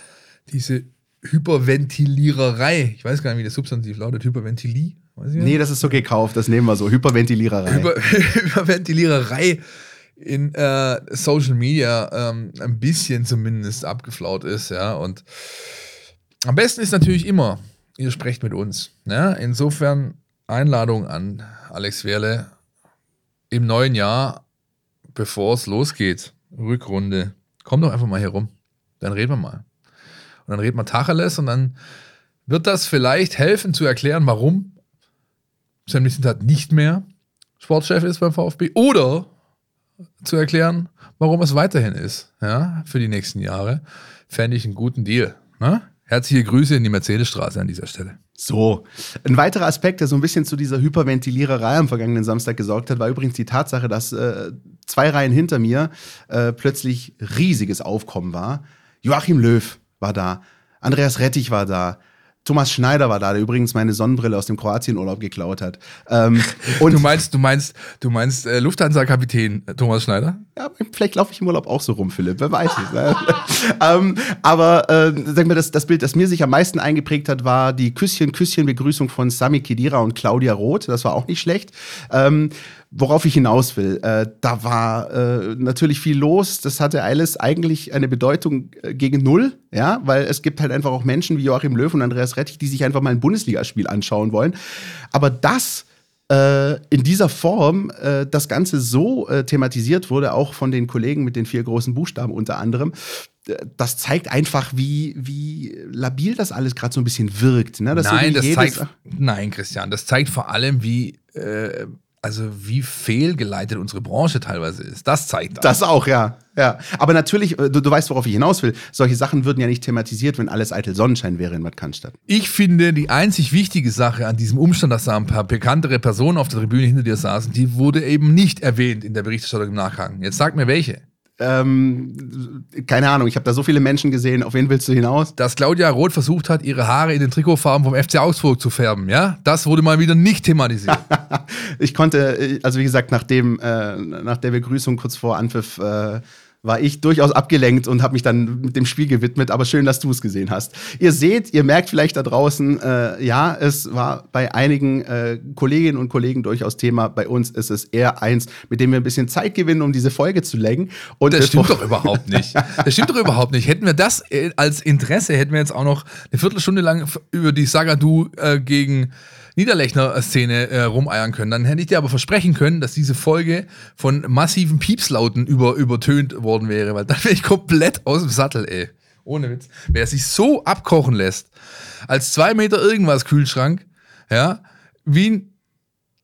diese Hyperventiliererei, ich weiß gar nicht, wie das Substantiv lautet, Hyperventilie, Nee, das ist so gekauft, das nehmen wir so. Hyperventiliererei. Über, Hyperventiliererei in äh, Social Media ähm, ein bisschen zumindest abgeflaut ist, ja. Und am besten ist natürlich immer, ihr sprecht mit uns. Ja? Insofern Einladung an Alex Werle im neuen Jahr, bevor es losgeht, Rückrunde. Komm doch einfach mal hier rum. Dann reden wir mal. Und dann reden wir Tacheles und dann wird das vielleicht helfen zu erklären, warum Sam Mislintat nicht mehr Sportchef ist beim VfB oder zu erklären, warum es weiterhin ist, ja, für die nächsten Jahre, fände ich einen guten Deal. Ne? Herzliche Grüße in die Mercedesstraße an dieser Stelle. So, ein weiterer Aspekt, der so ein bisschen zu dieser Hyperventiliererei am vergangenen Samstag gesorgt hat, war übrigens die Tatsache, dass äh, zwei Reihen hinter mir äh, plötzlich riesiges Aufkommen war. Joachim Löw war da, Andreas Rettich war da, Thomas Schneider war da, der übrigens meine Sonnenbrille aus dem Kroatienurlaub geklaut hat. Ähm, und du meinst, du meinst, du meinst äh, Lufthansa-Kapitän äh, Thomas Schneider? Ja, vielleicht laufe ich im Urlaub auch so rum, Philipp, wer weiß es. Ne? ähm, aber äh, sag mal, das, das Bild, das mir sich am meisten eingeprägt hat, war die Küsschen-Küsschen-Begrüßung von Sami Kedira und Claudia Roth. Das war auch nicht schlecht. Ähm, worauf ich hinaus will, äh, da war äh, natürlich viel los. Das hatte alles eigentlich eine Bedeutung äh, gegen Null, ja, weil es gibt halt einfach auch Menschen wie Joachim Löw und Andreas Rettich, die sich einfach mal ein Bundesligaspiel anschauen wollen. Aber das äh, in dieser Form äh, das Ganze so äh, thematisiert wurde, auch von den Kollegen mit den vier großen Buchstaben unter anderem, das zeigt einfach, wie, wie labil das alles gerade so ein bisschen wirkt. Ne? nein, das zeigt, nein, Christian, das zeigt vor allem, wie äh, also wie fehlgeleitet unsere Branche teilweise ist. Das zeigt das. Das auch, ja. ja. Aber natürlich, äh, du, du weißt, worauf ich hinaus will. Solche Sachen würden ja nicht thematisiert, wenn alles eitel Sonnenschein wäre in Bad Cannstatt. Ich finde, die einzig wichtige Sache an diesem Umstand, dass da ein paar bekanntere Personen auf der Tribüne hinter dir saßen, die wurde eben nicht erwähnt in der Berichterstattung im Nachgang. Jetzt sag mir welche. Ähm, keine Ahnung, ich habe da so viele Menschen gesehen. Auf wen willst du hinaus? Dass Claudia Roth versucht hat, ihre Haare in den Trikotfarben vom FC Augsburg zu färben, ja? Das wurde mal wieder nicht thematisiert. ich konnte, also wie gesagt, nach, dem, äh, nach der Begrüßung kurz vor Anpfiff äh, war ich durchaus abgelenkt und habe mich dann mit dem Spiel gewidmet. Aber schön, dass du es gesehen hast. Ihr seht, ihr merkt vielleicht da draußen, äh, ja, es war bei einigen äh, Kolleginnen und Kollegen durchaus Thema. Bei uns ist es eher eins, mit dem wir ein bisschen Zeit gewinnen, um diese Folge zu lenken. Und das stimmt doch überhaupt nicht. Das stimmt doch überhaupt nicht. Hätten wir das äh, als Interesse, hätten wir jetzt auch noch eine Viertelstunde lang über die Sagadu äh, gegen Niederlechner-Szene äh, rumeiern können. Dann hätte ich dir aber versprechen können, dass diese Folge von massiven Piepslauten über, übertönt worden wäre, weil dann wäre ich komplett aus dem Sattel, ey. Ohne Witz. Wer sich so abkochen lässt, als zwei Meter irgendwas Kühlschrank, ja, wie ein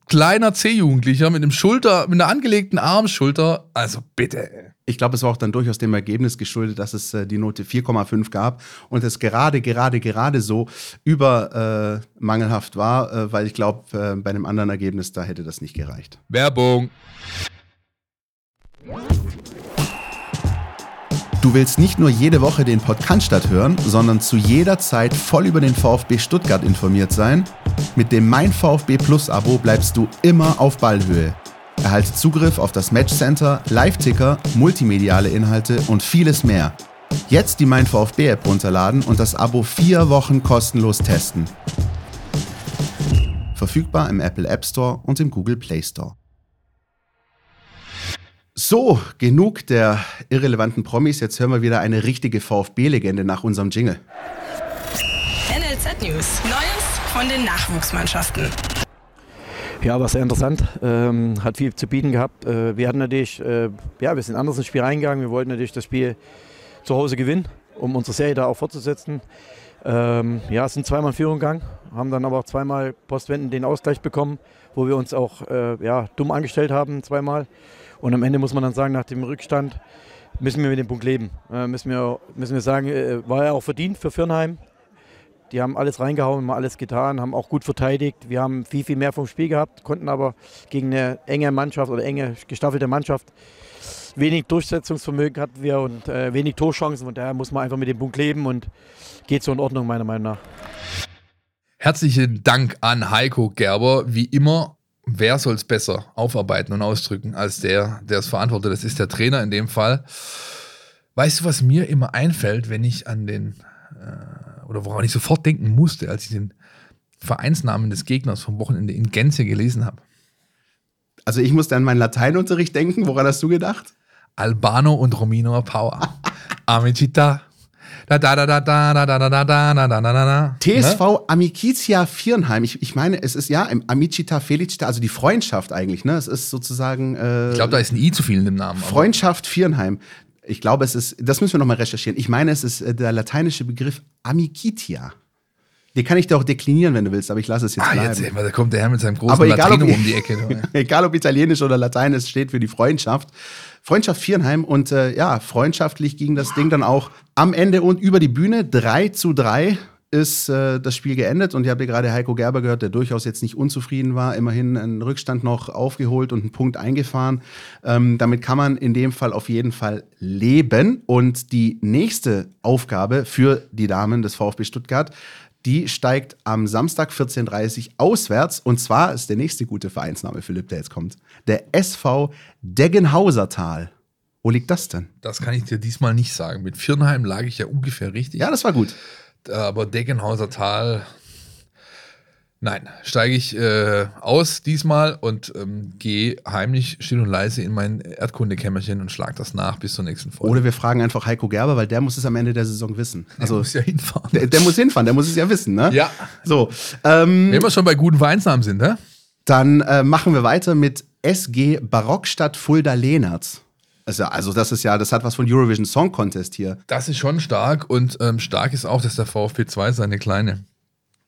kleiner C-Jugendlicher mit einem Schulter, mit einer angelegten Armschulter, also bitte, ey. Ich glaube, es war auch dann durchaus dem Ergebnis geschuldet, dass es äh, die Note 4,5 gab und es gerade, gerade, gerade so über äh, mangelhaft war, äh, weil ich glaube, äh, bei einem anderen Ergebnis, da hätte das nicht gereicht. Werbung. Du willst nicht nur jede Woche den Podcast hören, sondern zu jeder Zeit voll über den VfB Stuttgart informiert sein? Mit dem Mein VfB Plus Abo bleibst du immer auf Ballhöhe. Erhalte Zugriff auf das Matchcenter, Live-Ticker, multimediale Inhalte und vieles mehr. Jetzt die Mein VfB App runterladen und das Abo vier Wochen kostenlos testen. Verfügbar im Apple App Store und im Google Play Store. So, genug der irrelevanten Promis. Jetzt hören wir wieder eine richtige VfB-Legende nach unserem Jingle. NLZ News. Neues von den Nachwuchsmannschaften. Ja, war sehr interessant. Ähm, hat viel zu bieten gehabt. Äh, wir hatten natürlich, äh, ja, wir sind anders ins Spiel reingegangen. Wir wollten natürlich das Spiel zu Hause gewinnen, um unsere Serie da auch fortzusetzen. Ähm, ja, sind zweimal in Führung gegangen, haben dann aber auch zweimal Postwenden den Ausgleich bekommen, wo wir uns auch äh, ja, dumm angestellt haben, zweimal. Und am Ende muss man dann sagen, nach dem Rückstand müssen wir mit dem Punkt leben. Äh, müssen, wir, müssen wir sagen, äh, war ja auch verdient für Firnheim. Die haben alles reingehauen, haben alles getan, haben auch gut verteidigt. Wir haben viel, viel mehr vom Spiel gehabt, konnten aber gegen eine enge Mannschaft oder enge gestaffelte Mannschaft wenig Durchsetzungsvermögen hatten wir und äh, wenig Torchancen. Und daher muss man einfach mit dem Punkt leben und geht so in Ordnung, meiner Meinung nach. Herzlichen Dank an Heiko Gerber. Wie immer, wer soll es besser aufarbeiten und ausdrücken als der, der es verantwortet? Das ist der Trainer in dem Fall. Weißt du, was mir immer einfällt, wenn ich an den äh, oder woran ich sofort denken musste, als ich den Vereinsnamen des Gegners vom Wochenende in Gänze gelesen habe. Also ich musste an meinen Lateinunterricht denken. Woran hast du gedacht? Albano und Romino Power. Amicita. Da, da, da, da, da, da, da, da, da, da, da, da, da. TSV ne? Amicitia Viernheim. Ich, ich meine, es ist ja Amicita Felicita, also die Freundschaft eigentlich. Ne? Es ist sozusagen. Äh, ich glaube, da ist ein I zu viel in dem Namen. Freundschaft Viernheim. Ich glaube, es ist, das müssen wir nochmal recherchieren. Ich meine, es ist äh, der lateinische Begriff amicitia. Den kann ich dir auch deklinieren, wenn du willst, aber ich lasse es jetzt ah, bleiben. Jetzt, da kommt der Herr mit seinem großen aber egal, Latinum um die Ecke. egal ob italienisch oder latein, es steht für die Freundschaft. Freundschaft Vierenheim und äh, ja, freundschaftlich ging das Ding dann auch am Ende und über die Bühne 3 zu 3 ist äh, das Spiel geendet und ihr habt ja gerade Heiko Gerber gehört, der durchaus jetzt nicht unzufrieden war, immerhin einen Rückstand noch aufgeholt und einen Punkt eingefahren. Ähm, damit kann man in dem Fall auf jeden Fall leben. Und die nächste Aufgabe für die Damen des VfB Stuttgart, die steigt am Samstag 14.30 Uhr auswärts. Und zwar ist der nächste gute Vereinsname, Philipp, der jetzt kommt. Der SV Deggenhausertal. Wo liegt das denn? Das kann ich dir diesmal nicht sagen. Mit Firnheim lag ich ja ungefähr richtig. Ja, das war gut. Aber Deggenhauser Tal, nein, steige ich äh, aus diesmal und ähm, gehe heimlich still und leise in mein Erdkundekämmerchen und schlage das nach bis zur nächsten Folge. Oder wir fragen einfach Heiko Gerber, weil der muss es am Ende der Saison wissen. Also, der muss ja hinfahren. Der, der, muss hinfahren, der muss es ja wissen, ne? Ja. So. Ähm, Wenn wir schon bei guten Vereinsnamen sind, ne? Dann äh, machen wir weiter mit SG Barockstadt Fulda-Lehnertz. Also, also das ist ja, das hat was von Eurovision Song Contest hier. Das ist schon stark und ähm, stark ist auch, dass der VfB 2 seine kleine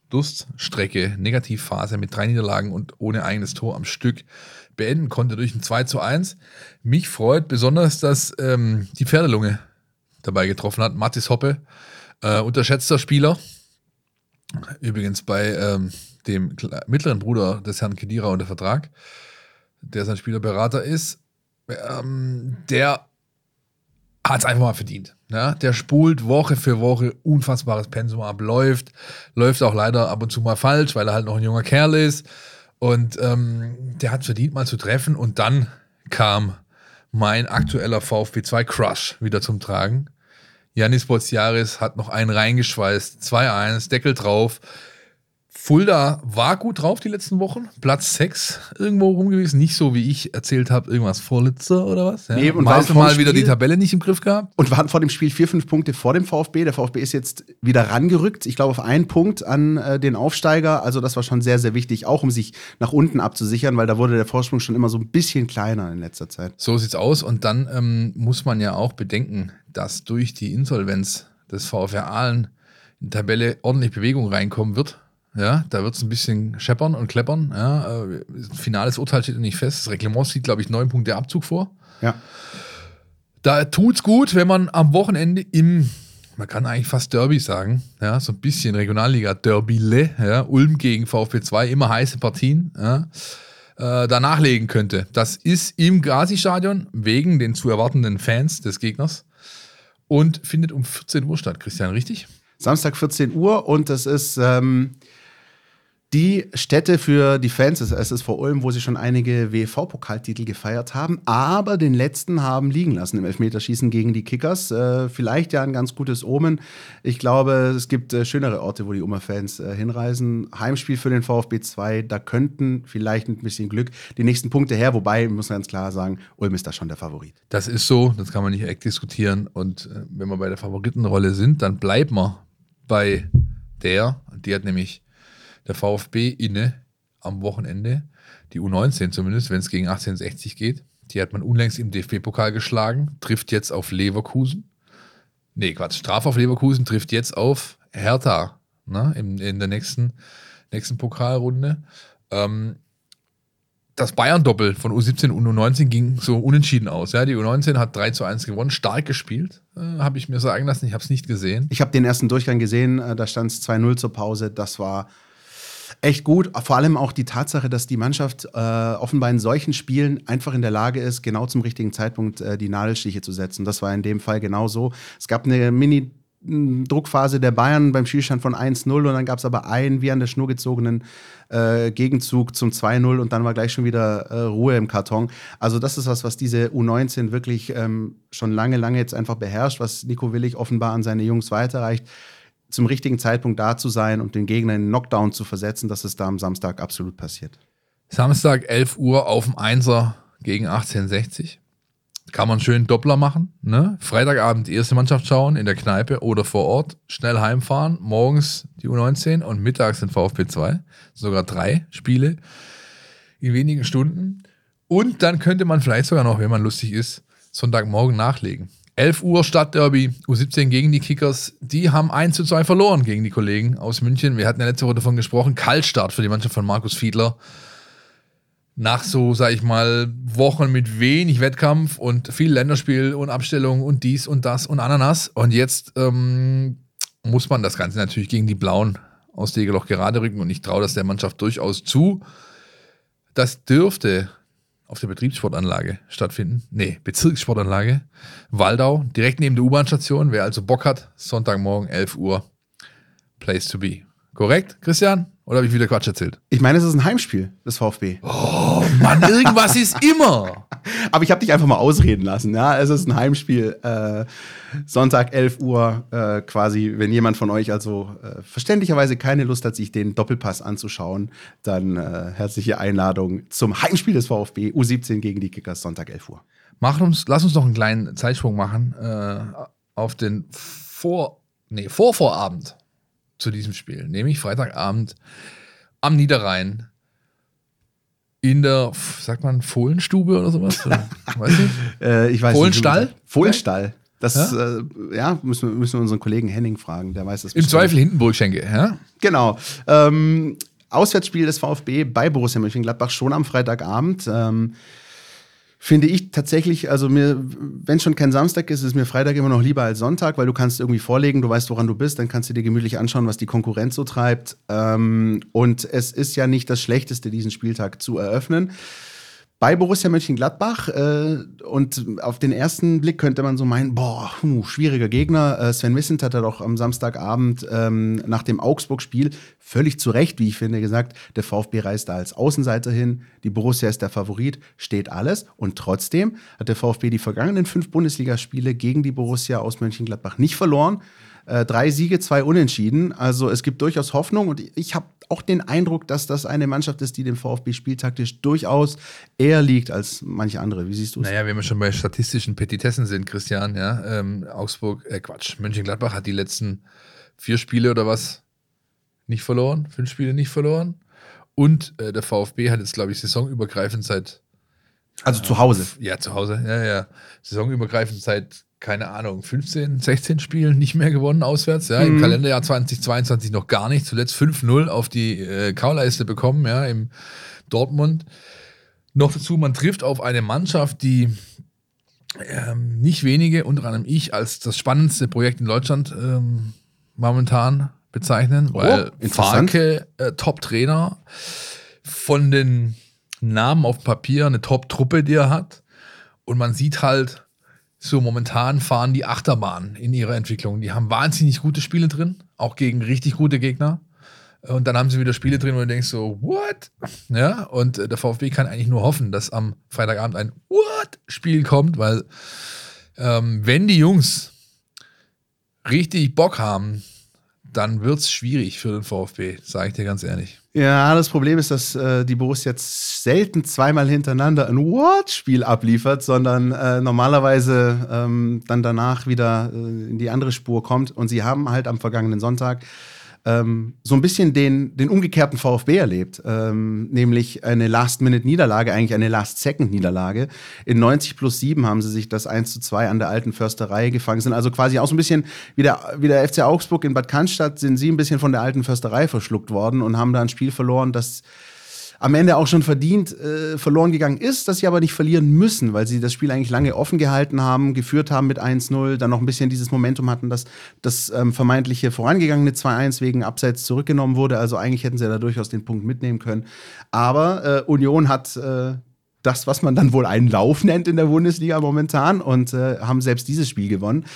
Durststrecke, Negativphase mit drei Niederlagen und ohne eigenes Tor am Stück beenden konnte durch ein 2 zu 1. Mich freut besonders, dass ähm, die Pferdelunge dabei getroffen hat. Mathis Hoppe, äh, unterschätzter Spieler. Übrigens bei ähm, dem mittleren Bruder des Herrn Kedira unter Vertrag, der sein Spielerberater ist ähm, der hat es einfach mal verdient. Ja? Der spult Woche für Woche unfassbares Pensum ab, läuft, läuft auch leider ab und zu mal falsch, weil er halt noch ein junger Kerl ist. Und ähm, der hat verdient, mal zu treffen. Und dann kam mein aktueller VfB 2 Crush wieder zum Tragen. Janis Bolziaris hat noch einen reingeschweißt, 2-1, Deckel drauf. Fulda war gut drauf die letzten Wochen. Platz 6 irgendwo rum gewesen. Nicht so, wie ich erzählt habe, irgendwas Vorletzter oder was. Ja. Nee, und Mal mal wieder die Tabelle nicht im Griff gehabt. Und waren vor dem Spiel vier, fünf Punkte vor dem VfB. Der VfB ist jetzt wieder rangerückt. Ich glaube, auf einen Punkt an äh, den Aufsteiger. Also, das war schon sehr, sehr wichtig, auch um sich nach unten abzusichern, weil da wurde der Vorsprung schon immer so ein bisschen kleiner in letzter Zeit. So sieht's aus. Und dann ähm, muss man ja auch bedenken, dass durch die Insolvenz des VfR Aalen in die Tabelle ordentlich Bewegung reinkommen wird. Ja, da wird es ein bisschen scheppern und kleppern. Ja, äh, finales Urteil steht nicht fest. Das Reglement sieht, glaube ich, neun Punkte Abzug vor. Ja. Da tut es gut, wenn man am Wochenende im, man kann eigentlich fast Derby sagen, ja, so ein bisschen Regionalliga-Derbyle, ja, Ulm gegen VfB 2, immer heiße Partien, ja, äh, da nachlegen könnte. Das ist im Gazi-Stadion wegen den zu erwartenden Fans des Gegners und findet um 14 Uhr statt, Christian, richtig? Samstag 14 Uhr und das ist ähm, die Stätte für die Fans ist SSV Ulm, wo sie schon einige WV-Pokaltitel gefeiert haben, aber den letzten haben liegen lassen im Elfmeterschießen gegen die Kickers. Äh, vielleicht ja ein ganz gutes Omen. Ich glaube, es gibt äh, schönere Orte, wo die Ulmer-Fans äh, hinreisen. Heimspiel für den VfB 2, da könnten vielleicht ein bisschen Glück die nächsten Punkte her, wobei, muss man ganz klar sagen, Ulm ist da schon der Favorit. Das ist so, das kann man nicht direkt diskutieren. Und äh, wenn wir bei der Favoritenrolle sind, dann bleiben wir bei der, die hat nämlich der VfB inne am Wochenende, die U19 zumindest, wenn es gegen 1860 geht. Die hat man unlängst im DFB-Pokal geschlagen, trifft jetzt auf Leverkusen. Nee, Quatsch, Straf auf Leverkusen trifft jetzt auf Hertha ne, in, in der nächsten, nächsten Pokalrunde. Ähm, das Bayern-Doppel von U17 und U19 ging so unentschieden aus. Ja, die U19 hat 3 zu 1 gewonnen, stark gespielt, äh, habe ich mir sagen lassen. Ich habe es nicht gesehen. Ich habe den ersten Durchgang gesehen, äh, da stand es 2-0 zur Pause. Das war echt gut. Vor allem auch die Tatsache, dass die Mannschaft äh, offenbar in solchen Spielen einfach in der Lage ist, genau zum richtigen Zeitpunkt äh, die Nadelstiche zu setzen. Das war in dem Fall genau so. Es gab eine Mini- Druckphase der Bayern beim Spielstand von 1-0 und dann gab es aber einen wie an der Schnur gezogenen äh, Gegenzug zum 2-0 und dann war gleich schon wieder äh, Ruhe im Karton. Also das ist was, was diese U19 wirklich ähm, schon lange, lange jetzt einfach beherrscht, was Nico Willig offenbar an seine Jungs weiterreicht zum richtigen Zeitpunkt da zu sein und den Gegner in den Knockdown zu versetzen, dass es da am Samstag absolut passiert. Samstag 11 Uhr auf dem Einser gegen 1860. Kann man schön Doppler machen. Ne? Freitagabend die erste Mannschaft schauen in der Kneipe oder vor Ort. Schnell heimfahren. Morgens die U19 und mittags den VfB 2. Sogar drei Spiele in wenigen Stunden. Und dann könnte man vielleicht sogar noch, wenn man lustig ist, Sonntagmorgen nachlegen. 11 Uhr Stadtderby, U17 gegen die Kickers. Die haben 1 zu 2 verloren gegen die Kollegen aus München. Wir hatten ja letzte Woche davon gesprochen. Kaltstart für die Mannschaft von Markus Fiedler. Nach so, sag ich mal, Wochen mit wenig Wettkampf und viel Länderspiel und Abstellung und dies und das und Ananas. Und jetzt ähm, muss man das Ganze natürlich gegen die Blauen aus Degeloch gerade rücken und ich traue das der Mannschaft durchaus zu. Das dürfte auf der Betriebssportanlage stattfinden. Nee, Bezirkssportanlage. Waldau, direkt neben der U-Bahn-Station. Wer also Bock hat, Sonntagmorgen, 11 Uhr, Place to be. Korrekt, Christian? Oder habe ich wieder Quatsch erzählt? Ich meine, es ist ein Heimspiel des VfB. Oh Mann, irgendwas ist immer. Aber ich habe dich einfach mal ausreden lassen. Ja, es ist ein Heimspiel. Äh, Sonntag 11 Uhr äh, quasi. Wenn jemand von euch also äh, verständlicherweise keine Lust hat, sich den Doppelpass anzuschauen, dann äh, herzliche Einladung zum Heimspiel des VfB U17 gegen die Kickers Sonntag 11 Uhr. Mach uns, lass uns noch einen kleinen Zeitsprung machen äh, auf den Vor, nee, Vorvorabend zu diesem Spiel, nämlich Freitagabend am Niederrhein in der, sagt man, Fohlenstube oder sowas? Oder, weiß ich? Äh, ich weiß Fohlenstall? Nicht, Fohlenstall. Das ja, äh, ja müssen, wir, müssen wir unseren Kollegen Henning fragen, der weiß das. Im Zweifel Hindenburg-Schenke, ja? Genau. Ähm, Auswärtsspiel des VfB bei Borussia Mönchengladbach schon am Freitagabend. Ähm, finde ich tatsächlich, also mir, wenn schon kein Samstag ist, ist mir Freitag immer noch lieber als Sonntag, weil du kannst irgendwie vorlegen, du weißt, woran du bist, dann kannst du dir gemütlich anschauen, was die Konkurrenz so treibt. Ähm, und es ist ja nicht das Schlechteste, diesen Spieltag zu eröffnen bei Borussia Mönchengladbach. Äh, und auf den ersten Blick könnte man so meinen, boah, schwieriger Gegner. Äh, Sven Wissent hat er doch am Samstagabend ähm, nach dem Augsburg-Spiel völlig zu Recht, wie ich finde, gesagt, der VfB reist da als Außenseiter hin, die Borussia ist der Favorit, steht alles. Und trotzdem hat der VfB die vergangenen fünf Bundesligaspiele gegen die Borussia aus Mönchengladbach nicht verloren. Äh, drei Siege, zwei Unentschieden. Also es gibt durchaus Hoffnung und ich habe auch den Eindruck, dass das eine Mannschaft ist, die dem VfB spieltaktisch durchaus eher liegt als manche andere. Wie siehst du es? Naja, wenn wir schon bei statistischen Petitessen sind, Christian, ja, ähm, Augsburg, äh, Quatsch, Mönchengladbach hat die letzten vier Spiele oder was nicht verloren, fünf Spiele nicht verloren. Und äh, der VfB hat jetzt, glaube ich, saisonübergreifend seit. Also zu Hause. Ja, zu Hause, ja, ja. Saisonübergreifend seit keine Ahnung, 15, 16 Spielen nicht mehr gewonnen auswärts. Ja, mhm. Im Kalenderjahr 2022 noch gar nicht. Zuletzt 5-0 auf die äh, Kauleiste bekommen, ja, im Dortmund. Noch dazu, man trifft auf eine Mannschaft, die ähm, nicht wenige, unter anderem ich, als das spannendste Projekt in Deutschland ähm, momentan bezeichnen, oh, weil Farke, äh, Top-Trainer, von den Namen auf Papier eine Top-Truppe, die er hat. Und man sieht halt, so momentan fahren die Achterbahn in ihrer Entwicklung. Die haben wahnsinnig gute Spiele drin, auch gegen richtig gute Gegner. Und dann haben sie wieder Spiele drin, wo du denkst so, what? Ja, und äh, der VfB kann eigentlich nur hoffen, dass am Freitagabend ein What-Spiel kommt, weil ähm, wenn die Jungs richtig Bock haben, dann wird es schwierig für den VfB, sage ich dir ganz ehrlich. Ja, das Problem ist, dass äh, die Borussia jetzt selten zweimal hintereinander ein What-Spiel abliefert, sondern äh, normalerweise ähm, dann danach wieder äh, in die andere Spur kommt. Und sie haben halt am vergangenen Sonntag ähm, so ein bisschen den, den umgekehrten VfB erlebt, ähm, nämlich eine Last-Minute-Niederlage, eigentlich eine Last-Second-Niederlage. In 90 plus 7 haben sie sich das 1 zu 2 an der alten Försterei gefangen, sind also quasi auch so ein bisschen wie der, wie der FC Augsburg in Bad Cannstatt, sind sie ein bisschen von der alten Försterei verschluckt worden und haben da ein Spiel verloren, das am Ende auch schon verdient äh, verloren gegangen ist, dass sie aber nicht verlieren müssen, weil sie das Spiel eigentlich lange offen gehalten haben, geführt haben mit 1-0, dann noch ein bisschen dieses Momentum hatten, dass das ähm, vermeintliche vorangegangene 2-1 wegen Abseits zurückgenommen wurde. Also eigentlich hätten sie da durchaus den Punkt mitnehmen können. Aber äh, Union hat äh, das, was man dann wohl einen Lauf nennt in der Bundesliga momentan und äh, haben selbst dieses Spiel gewonnen.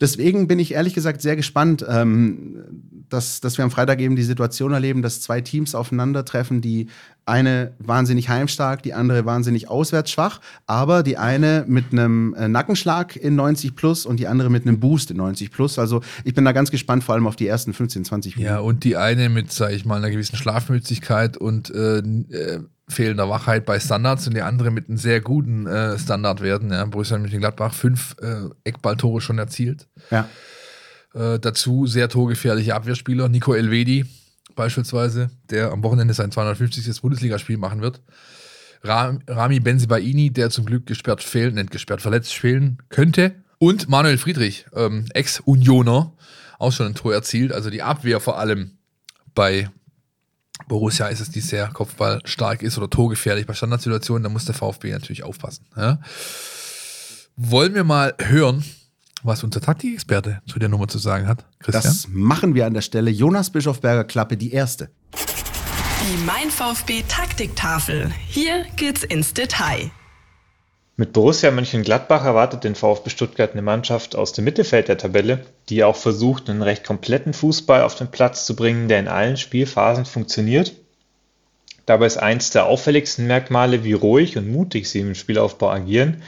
Deswegen bin ich ehrlich gesagt sehr gespannt, ähm, dass, dass wir am Freitag eben die Situation erleben, dass zwei Teams aufeinandertreffen, die eine wahnsinnig heimstark, die andere wahnsinnig auswärtsschwach, aber die eine mit einem äh, Nackenschlag in 90 plus und die andere mit einem Boost in 90 plus. Also ich bin da ganz gespannt, vor allem auf die ersten 15, 20 Minuten. Ja, und die eine mit, sag ich mal, einer gewissen Schlafmützigkeit und äh, äh, fehlender Wachheit bei Standards und die andere mit einem sehr guten äh, Standardwerten. Ja. Borussia Mönchengladbach fünf äh, Eckballtore schon erzielt. Ja. Äh, dazu sehr torgefährliche Abwehrspieler. Nico Elvedi beispielsweise, der am Wochenende sein 250. Bundesligaspiel machen wird. Rami Benzibaini, der zum Glück gesperrt fehlen, nicht gesperrt, verletzt fehlen könnte. Und Manuel Friedrich, ähm, Ex-Unioner, auch schon ein Tor erzielt. Also die Abwehr vor allem bei Borussia ist es, die sehr kopfballstark ist oder torgefährlich bei Standardsituationen, da muss der VfB natürlich aufpassen. Ja. Wollen wir mal hören, was unser Taktikexperte zu der Nummer zu sagen hat. Christian? Das machen wir an der Stelle. Jonas Bischofberger Klappe, die erste. Die Mein VfB Taktiktafel. Hier geht's ins Detail. Mit Borussia Mönchengladbach erwartet den VfB Stuttgart eine Mannschaft aus dem Mittelfeld der Tabelle, die auch versucht, einen recht kompletten Fußball auf den Platz zu bringen, der in allen Spielphasen funktioniert. Dabei ist eins der auffälligsten Merkmale, wie ruhig und mutig sie im Spielaufbau agieren.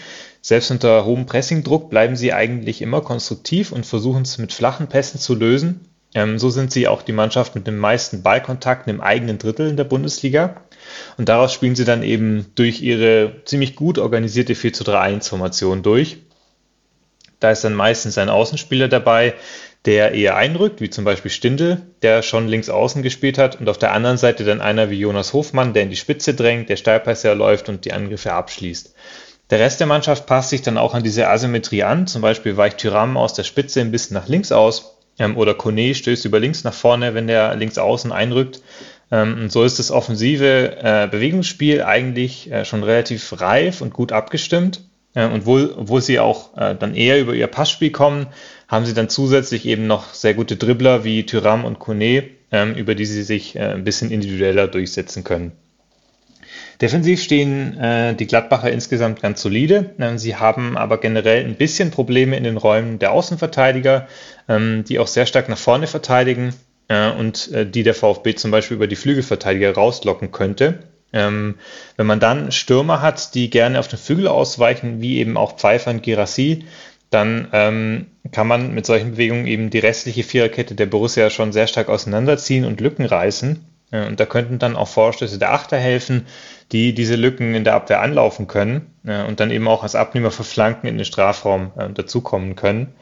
Selbst unter hohem Pressingdruck bleiben sie eigentlich immer konstruktiv und versuchen es mit flachen Pässen zu lösen. Ähm, so sind sie auch die Mannschaft mit den meisten Ballkontakten im eigenen Drittel in der Bundesliga. Und daraus spielen sie dann eben durch ihre ziemlich gut organisierte 4 zu 3 1 Formation durch. Da ist dann meistens ein Außenspieler dabei, der eher einrückt, wie zum Beispiel Stindl, der schon links außen gespielt hat, und auf der anderen Seite dann einer wie Jonas Hofmann, der in die Spitze drängt, der Steilpässe erläuft und die Angriffe abschließt. Der Rest der Mannschaft passt sich dann auch an diese Asymmetrie an, zum Beispiel weicht Tyram aus der Spitze ein bisschen nach links aus ähm, oder Kone stößt über links nach vorne, wenn der links außen einrückt. Ähm, und so ist das offensive äh, Bewegungsspiel eigentlich äh, schon relativ reif und gut abgestimmt. Äh, und wo, wo sie auch äh, dann eher über ihr Passspiel kommen, haben sie dann zusätzlich eben noch sehr gute Dribbler wie Tyram und Kone, ähm, über die sie sich äh, ein bisschen individueller durchsetzen können. Defensiv stehen äh, die Gladbacher insgesamt ganz solide. Ähm, sie haben aber generell ein bisschen Probleme in den Räumen der Außenverteidiger, ähm, die auch sehr stark nach vorne verteidigen äh, und äh, die der VfB zum Beispiel über die Flügelverteidiger rauslocken könnte. Ähm, wenn man dann Stürmer hat, die gerne auf den Flügel ausweichen, wie eben auch Pfeiffer und Girassi, dann ähm, kann man mit solchen Bewegungen eben die restliche Viererkette der Borussia schon sehr stark auseinanderziehen und Lücken reißen. Und da könnten dann auch Vorstöße der Achter helfen, die diese Lücken in der Abwehr anlaufen können und dann eben auch als Abnehmer für Flanken in den Strafraum äh, dazukommen können.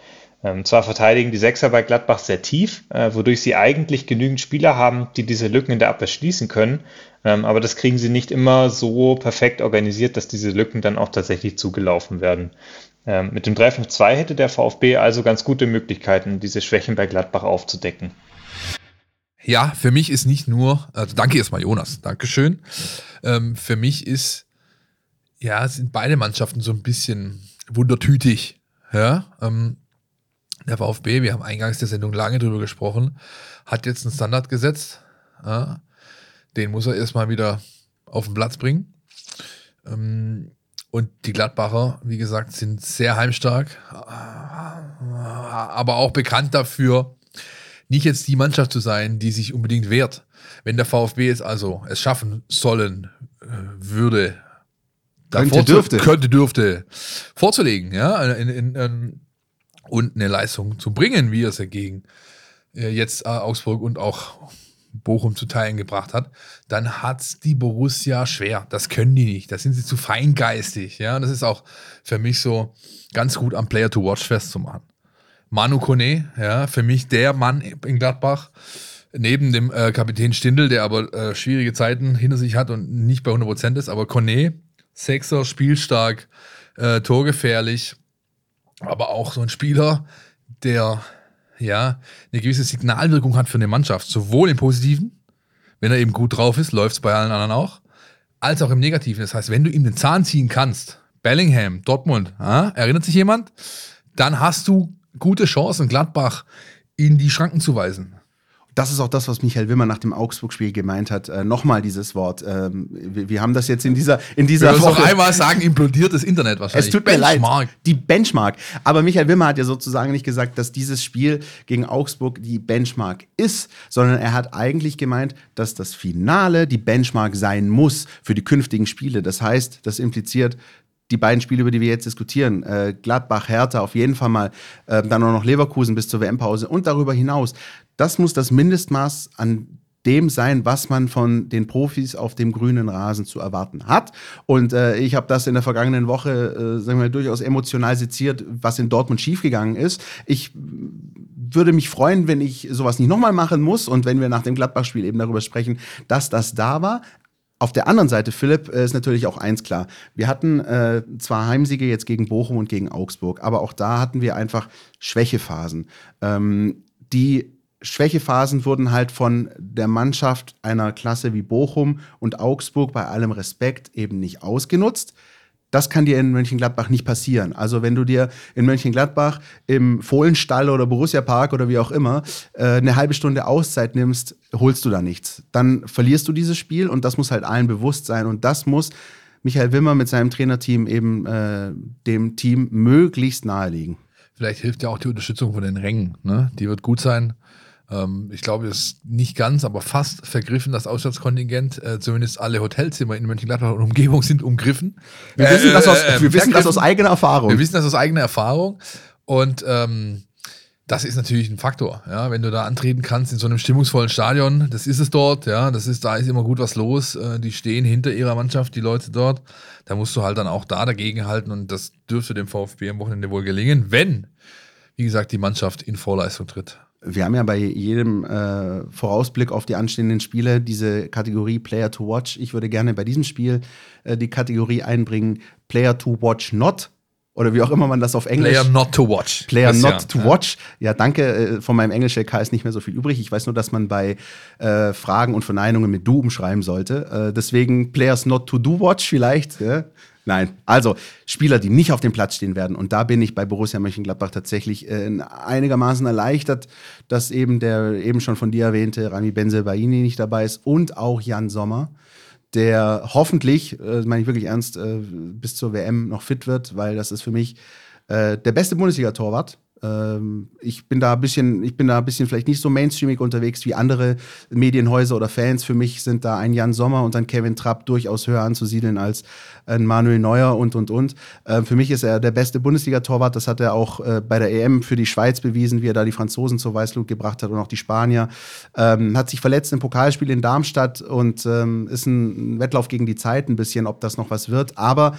Ähm, zwar verteidigen die Sechser bei Gladbach sehr tief, äh, wodurch sie eigentlich genügend Spieler haben, die diese Lücken in der Abwehr schließen können, ähm, aber das kriegen sie nicht immer so perfekt organisiert, dass diese Lücken dann auch tatsächlich zugelaufen werden. Ähm, mit dem 3-5-2 hätte der VfB also ganz gute Möglichkeiten, diese Schwächen bei Gladbach aufzudecken. Ja, für mich ist nicht nur, also danke erstmal Jonas, Dankeschön. Ähm, für mich ist, ja, sind beide Mannschaften so ein bisschen wundertütig. Ja, ähm, der VfB, wir haben eingangs der Sendung lange drüber gesprochen, hat jetzt einen Standard gesetzt. Ja, den muss er erstmal wieder auf den Platz bringen. Ähm, und die Gladbacher, wie gesagt, sind sehr heimstark, aber auch bekannt dafür, nicht jetzt die Mannschaft zu sein, die sich unbedingt wehrt. Wenn der VfB jetzt also es schaffen sollen äh, würde, könnte dürfte. könnte dürfte vorzulegen, ja, in, in, in, und eine Leistung zu bringen, wie es dagegen äh, jetzt äh, Augsburg und auch Bochum zu Teilen gebracht hat, dann hat die Borussia schwer. Das können die nicht. Da sind sie zu feingeistig. Ja, und das ist auch für mich so ganz gut am Player to Watch festzumachen. Manu Kone, ja, für mich der Mann in Gladbach, neben dem äh, Kapitän Stindl, der aber äh, schwierige Zeiten hinter sich hat und nicht bei 100% ist, aber Kone, Sechser, spielstark, äh, torgefährlich, aber auch so ein Spieler, der ja eine gewisse Signalwirkung hat für eine Mannschaft, sowohl im Positiven, wenn er eben gut drauf ist, läuft es bei allen anderen auch, als auch im Negativen. Das heißt, wenn du ihm den Zahn ziehen kannst, Bellingham, Dortmund, ah, erinnert sich jemand? Dann hast du gute Chancen, Gladbach in die Schranken zu weisen. Das ist auch das, was Michael Wimmer nach dem Augsburg-Spiel gemeint hat. Äh, Nochmal dieses Wort. Ähm, wir, wir, haben das jetzt in dieser, in dieser Woche. noch einmal sagen, implodiert das Internet wahrscheinlich. Es tut mir Benchmark. leid. Die Benchmark. Aber Michael Wimmer hat ja sozusagen nicht gesagt, dass dieses Spiel gegen Augsburg die Benchmark ist, sondern er hat eigentlich gemeint, dass das Finale die Benchmark sein muss für die künftigen Spiele. Das heißt, das impliziert, die beiden Spiele, über die wir jetzt diskutieren, äh, Gladbach, Hertha, auf jeden Fall mal, äh, dann auch noch Leverkusen bis zur WM-Pause und darüber hinaus, das muss das Mindestmaß an dem sein, was man von den Profis auf dem grünen Rasen zu erwarten hat. Und äh, ich habe das in der vergangenen Woche, äh, sagen wir mal, durchaus emotional seziert, was in Dortmund schiefgegangen ist. Ich würde mich freuen, wenn ich sowas nicht nochmal machen muss und wenn wir nach dem Gladbach-Spiel eben darüber sprechen, dass das da war. Auf der anderen Seite, Philipp, äh, ist natürlich auch eins klar. Wir hatten äh, zwar Heimsiege jetzt gegen Bochum und gegen Augsburg, aber auch da hatten wir einfach Schwächephasen. Ähm, die Schwächephasen wurden halt von der Mannschaft einer Klasse wie Bochum und Augsburg bei allem Respekt eben nicht ausgenutzt. Das kann dir in Mönchengladbach nicht passieren. Also wenn du dir in Mönchengladbach im Fohlenstall oder Borussia Park oder wie auch immer äh, eine halbe Stunde Auszeit nimmst, holst du da nichts. Dann verlierst du dieses Spiel und das muss halt allen bewusst sein. Und das muss Michael Wimmer mit seinem Trainerteam eben äh, dem Team möglichst naheliegen. Vielleicht hilft ja auch die Unterstützung von den Rängen. Ne? Die wird gut sein. Ähm, ich glaube, es ist nicht ganz, aber fast vergriffen, das Auswärtskontingent. Äh, zumindest alle Hotelzimmer in Mönchengladbach und Umgebung sind umgriffen. Wir wissen, Äh, das, aus, äh, wir wissen das aus eigener Erfahrung. Wir wissen das aus eigener Erfahrung. Und ähm, das ist natürlich ein Faktor, ja, wenn du da antreten kannst in so einem stimmungsvollen Stadion, das ist es dort, ja, das ist, da ist immer gut was los, äh, die stehen hinter ihrer Mannschaft, die Leute dort, da musst du halt dann auch da dagegen halten und das dürfte dem VfB am Wochenende wohl gelingen, wenn, wie gesagt, die Mannschaft in Vorleistung tritt. Wir haben ja bei jedem äh, Vorausblick auf die anstehenden Spiele diese Kategorie Player to Watch. Ich würde gerne bei diesem Spiel äh, die Kategorie einbringen Player to Watch Not oder wie auch immer man das auf Englisch. Player not to watch. Player Das not ja, to ja. watch. Ja, danke. äh, Von meinem Englisch-LK ist nicht mehr so viel übrig. Ich weiß nur, dass man bei äh, Fragen und Verneinungen mit du umschreiben sollte. Äh, deswegen Players not to do watch vielleicht. Ja? Nein, also Spieler, die nicht auf dem Platz stehen werden. Und da bin ich bei Borussia Mönchengladbach tatsächlich äh, einigermaßen erleichtert, dass eben der eben schon von dir erwähnte Rami Benzebaini nicht dabei ist und auch Jan Sommer der hoffentlich, äh, meine ich wirklich ernst, äh, bis zur WM noch fit wird, weil das ist für mich äh, der beste Bundesliga-Torwart. Ähm, ich bin da ein bisschen, ich bin da ein bisschen vielleicht nicht so mainstreamig unterwegs wie andere Medienhäuser oder Fans. Für mich sind da ein Jan Sommer und ein Kevin Trapp durchaus höher anzusiedeln als ein Manuel Neuer und und und. Ähm, für mich ist er der beste Bundesliga-Torwart. Das hat er auch äh, bei der EM für die Schweiz bewiesen, wie er da die Franzosen zur Weißglut gebracht hat und auch die Spanier. Ähm, hat sich verletzt im Pokalspiel in Darmstadt und ist ein Wettlauf gegen die Zeit ein bisschen, ob das noch was wird. Aber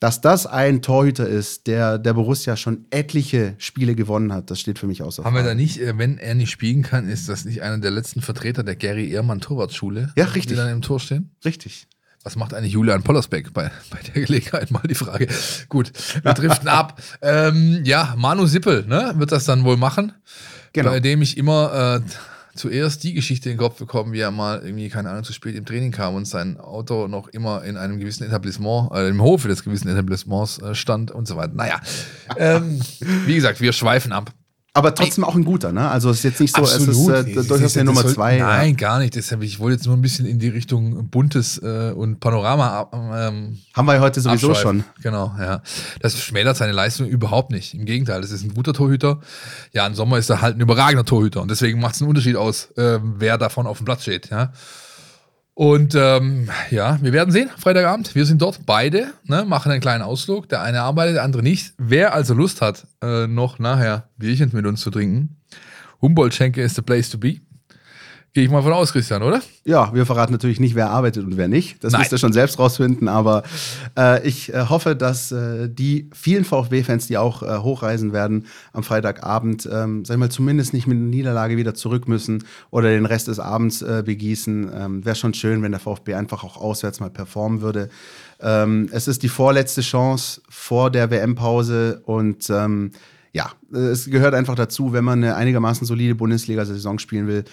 dass das ein Torhüter ist, der der Borussia schon etliche Spiele gewonnen hat, das steht für mich außer Haben wir Frage. da nicht, äh, wenn er nicht spielen kann, ist das nicht einer der letzten Vertreter der Gary Ehrmann Torwartschule? Ja, richtig. Die dann im Tor stehen? Richtig. Was macht eigentlich Julian Pollersbeck bei, bei der Gelegenheit? Mal die Frage. Gut, wir driften ab. Ähm, ja, Manu Sippel ne, wird das dann wohl machen. Genau. Bei dem ich immer äh, zuerst die Geschichte in den Kopf bekommen, wie er mal irgendwie, keine Ahnung, zu spät im Training kam und sein Auto noch immer in einem gewissen Etablissement, äh, im Hofe des gewissen Etablissements äh, stand und so weiter. Naja, ähm, wie gesagt, wir schweifen ab. Aber trotzdem auch ein guter, ne? Also es ist jetzt nicht so, Absolut. es ist äh, Das durchaus ja- eine das Nummer soll- zwei. Nein, gar nicht. Deshalb, ich wollte jetzt nur ein bisschen in die Richtung Buntes äh, und Panorama ähm, Haben wir ja heute sowieso schon. Genau, ja. Das schmälert seine Leistung überhaupt nicht. Im Gegenteil, das ist ein guter Torhüter. Ja, im Sommer ist er halt ein überragender Torhüter. Und deswegen macht es einen Unterschied aus, ähm, wer davon auf dem Platz steht. Ja. Und ähm, ja, wir werden sehen, Freitagabend. Wir sind dort beide, ne, machen einen kleinen Ausflug. Der eine arbeitet, der andere nicht. Wer also Lust hat, äh, noch nachher Bierchen mit uns zu trinken, Humboldt-Schenke ist the place to be. Gehe ich mal von aus, Christian, oder? Ja, wir verraten natürlich nicht, wer arbeitet und wer nicht. Das Nein. müsst ihr schon selbst rausfinden. Aber äh, ich äh, hoffe, dass äh, die vielen VfB-Fans, die auch äh, hochreisen werden am Freitagabend, ähm, sag ich mal, zumindest nicht mit einer Niederlage wieder zurück müssen oder den Rest des Abends äh, begießen. Ähm, Wäre schon schön, wenn der VfB einfach auch auswärts mal performen würde. Ähm, es ist die vorletzte Chance vor der WM-Pause und ähm, ja, es gehört einfach dazu, wenn man eine einigermaßen solide Bundesliga-Saison spielen will,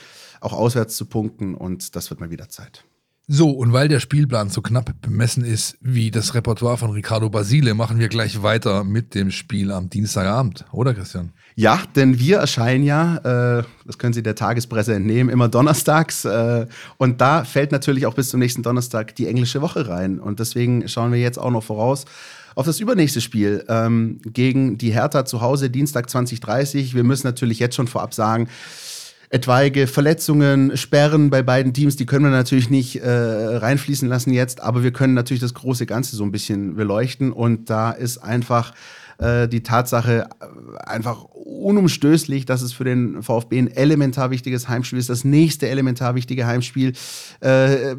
auch auswärts zu punkten und das wird mal wieder Zeit. So, und weil der Spielplan so knapp bemessen ist wie das Repertoire von Ricardo Basile, machen wir gleich weiter mit dem Spiel am Dienstagabend, oder Christian? Ja, denn wir erscheinen ja, äh, das können Sie der Tagespresse entnehmen, immer donnerstags. Äh, und da fällt natürlich auch bis zum nächsten Donnerstag die englische Woche rein. Und deswegen schauen wir jetzt auch noch voraus auf das übernächste Spiel ähm, gegen die Hertha zu Hause, Dienstag 2030. Wir müssen natürlich jetzt schon vorab sagen, etwaige Verletzungen, Sperren bei beiden Teams, die können wir natürlich nicht äh, reinfließen lassen jetzt, aber wir können natürlich das große Ganze so ein bisschen beleuchten und da ist einfach äh, die Tatsache äh, einfach unumstößlich, dass es für den VfB ein elementar wichtiges Heimspiel ist, das nächste elementar wichtige Heimspiel. Äh,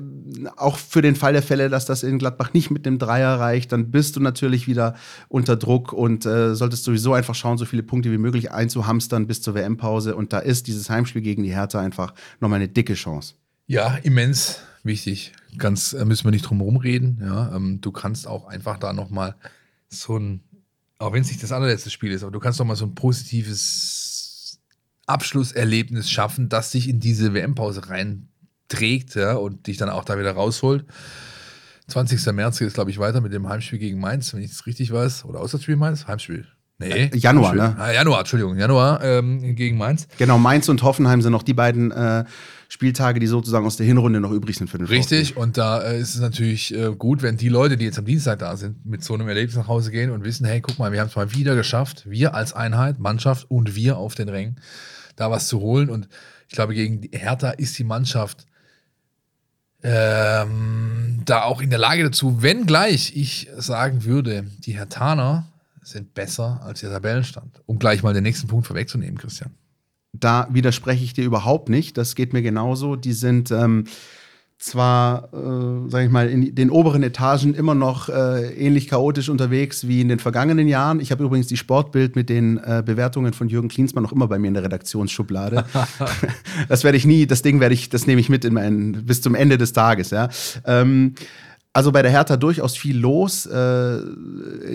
auch für den Fall der Fälle, dass das in Gladbach nicht mit dem Dreier reicht, dann bist du natürlich wieder unter Druck und äh, solltest sowieso einfach schauen, so viele Punkte wie möglich einzuhamstern bis zur WM-Pause. Und da ist dieses Heimspiel gegen die Hertha einfach nochmal eine dicke Chance. Ja, immens wichtig. Ganz äh, müssen wir nicht drum herum reden. Ja, ähm, du kannst auch einfach da nochmal so ein, auch wenn es nicht das allerletzte Spiel ist, aber du kannst nochmal so ein positives Abschlusserlebnis schaffen, das sich in diese WM-Pause reinträgt ja, und dich dann auch da wieder rausholt. 20. März geht es, glaube ich, weiter mit dem Heimspiel gegen Mainz, wenn ich es richtig weiß. Oder Auswärtsspiel Mainz? Heimspiel. Nee. Äh, Januar, Heimspiel. ne? Ah, Januar, Entschuldigung. Januar ähm, gegen Mainz. Genau, Mainz und Hoffenheim sind noch die beiden äh, Spieltage, die sozusagen aus der Hinrunde noch übrig sind für den Richtig, und da äh, ist es natürlich äh, gut, wenn die Leute, die jetzt am Dienstag da sind, mit so einem Erlebnis nach Hause gehen und wissen, hey, guck mal, wir haben es mal wieder geschafft, wir als Einheit, Mannschaft und wir auf den Rängen, da was zu holen. Und ich glaube, gegen Hertha ist die Mannschaft ähm, da auch in der Lage dazu, wenngleich ich sagen würde, die Hertaner sind besser als der Tabellenstand. Um gleich mal den nächsten Punkt vorwegzunehmen, Christian. Da widerspreche ich dir überhaupt nicht. Das geht mir genauso. Die sind ähm, zwar, äh, sage ich mal, in den oberen Etagen immer noch äh, ähnlich chaotisch unterwegs wie in den vergangenen Jahren. Ich habe übrigens die Sportbild mit den äh, Bewertungen von Jürgen Klinsmann noch immer bei mir in der Redaktionsschublade. das werde ich nie, das Ding werde ich, das nehme ich mit in meinen, bis zum Ende des Tages, ja. Ähm, also bei der Hertha durchaus viel los. Äh,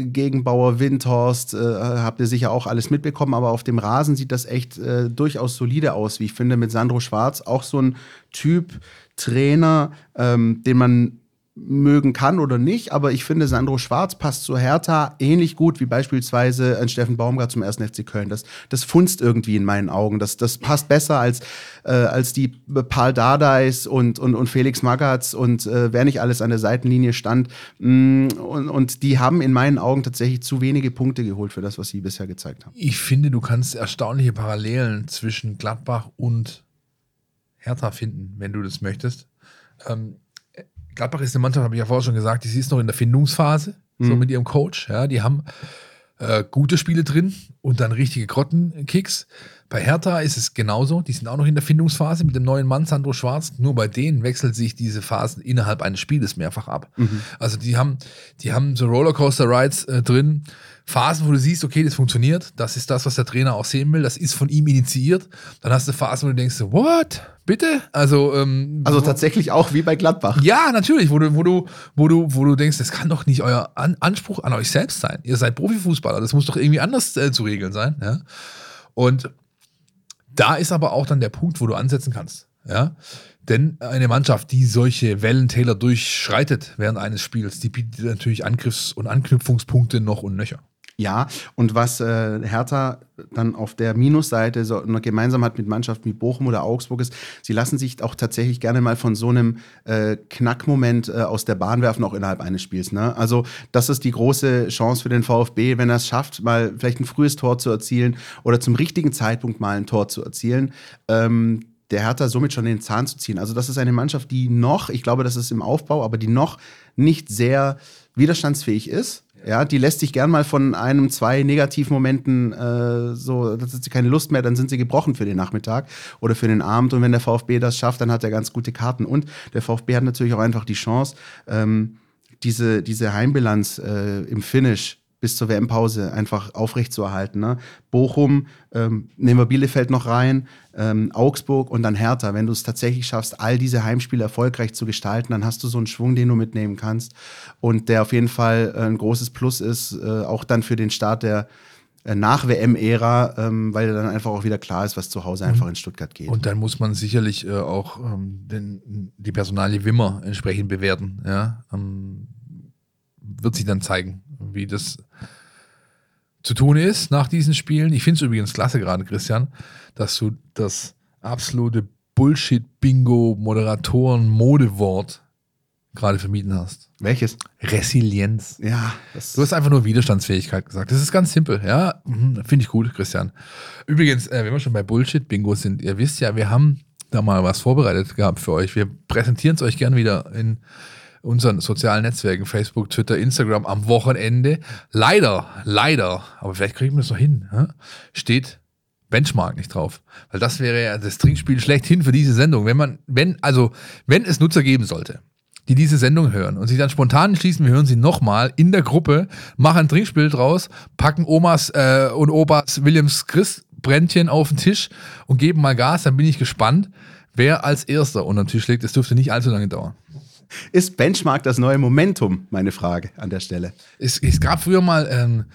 Gegenbauer, Windhorst, äh, habt ihr sicher auch alles mitbekommen, aber auf dem Rasen sieht das echt äh, durchaus solide aus, wie ich finde, mit Sandro Schwarz. Auch so ein Typ Trainer, ähm, den man mögen kann oder nicht, aber ich finde, Sandro Schwarz passt zu Hertha ähnlich gut wie beispielsweise ein Steffen Baumgart zum 1. FC Köln. Das, das funzt irgendwie in meinen Augen. Das, das passt besser als, äh, als die Paul Dardais und, und, und Felix Magatz und äh, wer nicht alles an der Seitenlinie stand. Mm, und, und die haben in meinen Augen tatsächlich zu wenige Punkte geholt für das, was sie bisher gezeigt haben. Ich finde, du kannst erstaunliche Parallelen zwischen Gladbach und Hertha finden, wenn du das möchtest. Ähm, Gladbach ist eine Mannschaft, habe ich ja vorher schon gesagt, die ist noch in der Findungsphase, so Mhm. mit ihrem Coach. Ja, die haben äh, gute Spiele drin und dann richtige Grottenkicks. Bei Hertha ist es genauso. Die sind auch noch in der Findungsphase mit dem neuen Mann Sandro Schwarz. Nur bei denen wechselt sich diese Phasen innerhalb eines Spieles mehrfach ab. Also die haben, die haben so Rollercoaster-Rides äh, drin. Phasen, wo du siehst, okay, das funktioniert. Das ist das, was der Trainer auch sehen will. Das ist von ihm initiiert. Dann hast du Phasen, wo du denkst, what? Bitte? Also, ähm, Also tatsächlich auch wie bei Gladbach. ja, natürlich, wo du, wo du, wo du, wo du denkst, das kann doch nicht euer An Anspruch an euch selbst sein. Ihr seid Profifußballer, das muss doch irgendwie anders äh, zu regeln sein. Ja? Und da ist aber auch dann der Punkt, wo du ansetzen kannst. Ja? Denn eine Mannschaft, die solche Wellentäler durchschreitet während eines Spiels, die bietet natürlich Angriffs- und Anknüpfungspunkte noch und nöcher. Ja, und was äh, Hertha dann auf der Minusseite so noch gemeinsam hat mit Mannschaften wie Bochum oder Augsburg ist, sie lassen sich auch tatsächlich gerne mal von so einem äh, Knackmoment äh, aus der Bahn werfen, auch innerhalb eines Spiels. Ne? Also das ist die große Chance für den VfB, wenn er es schafft, mal vielleicht ein frühes Tor zu erzielen oder zum richtigen Zeitpunkt mal ein Tor zu erzielen. Ähm, der Hertha somit schon den Zahn zu ziehen. Also das ist eine Mannschaft, die noch, ich glaube, das ist im Aufbau, aber die noch nicht sehr widerstandsfähig ist. Ja, die lässt sich gern mal von einem, zwei Negativmomenten äh, so, das ist keine Lust mehr, dann sind sie gebrochen für den Nachmittag oder für den Abend. Und wenn der VfB das schafft, dann hat er ganz gute Karten. Und der VfB hat natürlich auch einfach die Chance, ähm, diese, diese Heimbilanz äh, im Finish bis zur WM-Pause einfach aufrechtzuerhalten. Ne? Bochum, ähm, nehmen wir Bielefeld noch rein, ähm, Augsburg und dann Hertha. Wenn du es tatsächlich schaffst, all diese Heimspiele erfolgreich zu gestalten, dann hast du so einen Schwung, den du mitnehmen kannst und der auf jeden Fall äh, ein großes Plus ist, äh, auch dann für den Start der äh, nach-WM-Ära, ähm, weil dann einfach auch wieder klar ist, was zu Hause einfach in Stuttgart geht. Und dann muss man sicherlich äh, auch ähm, den, die Personalie Wimmer entsprechend bewerten. Ja? Wird sich dann zeigen, wie das zu tun ist nach diesen Spielen. Ich finde es übrigens klasse gerade, Christian, dass du das absolute Bullshit-Bingo-Moderatoren-Modewort gerade vermieden hast. Welches? Resilienz. Ja, Du hast einfach nur Widerstandsfähigkeit gesagt. Das ist ganz simpel, ja. Mhm, Finde ich gut, Christian. Übrigens, äh, wenn wir schon bei Bullshit-Bingo sind, ihr wisst ja, wir haben da mal was vorbereitet gehabt für euch. Wir präsentieren es euch gern wieder in unseren sozialen Netzwerken, Facebook, Twitter, Instagram am Wochenende. Leider, leider, aber vielleicht kriegen wir das noch hin, steht Benchmark nicht drauf. Weil das wäre ja das Trinkspiel schlechthin für diese Sendung. Wenn man, wenn, also, wenn es Nutzer geben sollte, die diese Sendung hören und sich dann spontan entschließen, wir hören sie nochmal in der Gruppe, machen ein Trinkspiel draus, packen Omas äh, und Opas Williams Chris Brändchen auf den Tisch und geben mal Gas, dann bin ich gespannt, wer als erster unter den Tisch legt. Es dürfte nicht allzu lange dauern. Ist Benchmark das neue Momentum, meine Frage an der Stelle. Es, es gab früher mal ähm,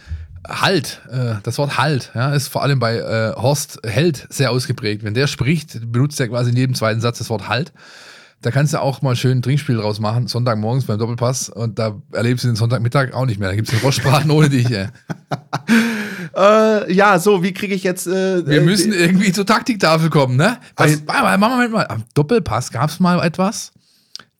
Halt, äh, das Wort Halt, ja, ist vor allem bei äh, Horst Held sehr ausgeprägt. Wenn der spricht, benutzt er quasi in jedem zweiten Satz das Wort Halt. Da kannst du auch mal schön ein Trinkspiel draus machen, Sonntagmorgens beim Doppelpass und da erlebst du den Sonntagmittag auch nicht mehr. Da gibt es den Rostbraten ohne dich. Ey. äh, ja, so, wie kriege ich jetzt. Äh, Wir müssen irgendwie zur Taktiktafel kommen, ne? Weil, mal, mal, mal, Am Doppelpass gab es mal etwas.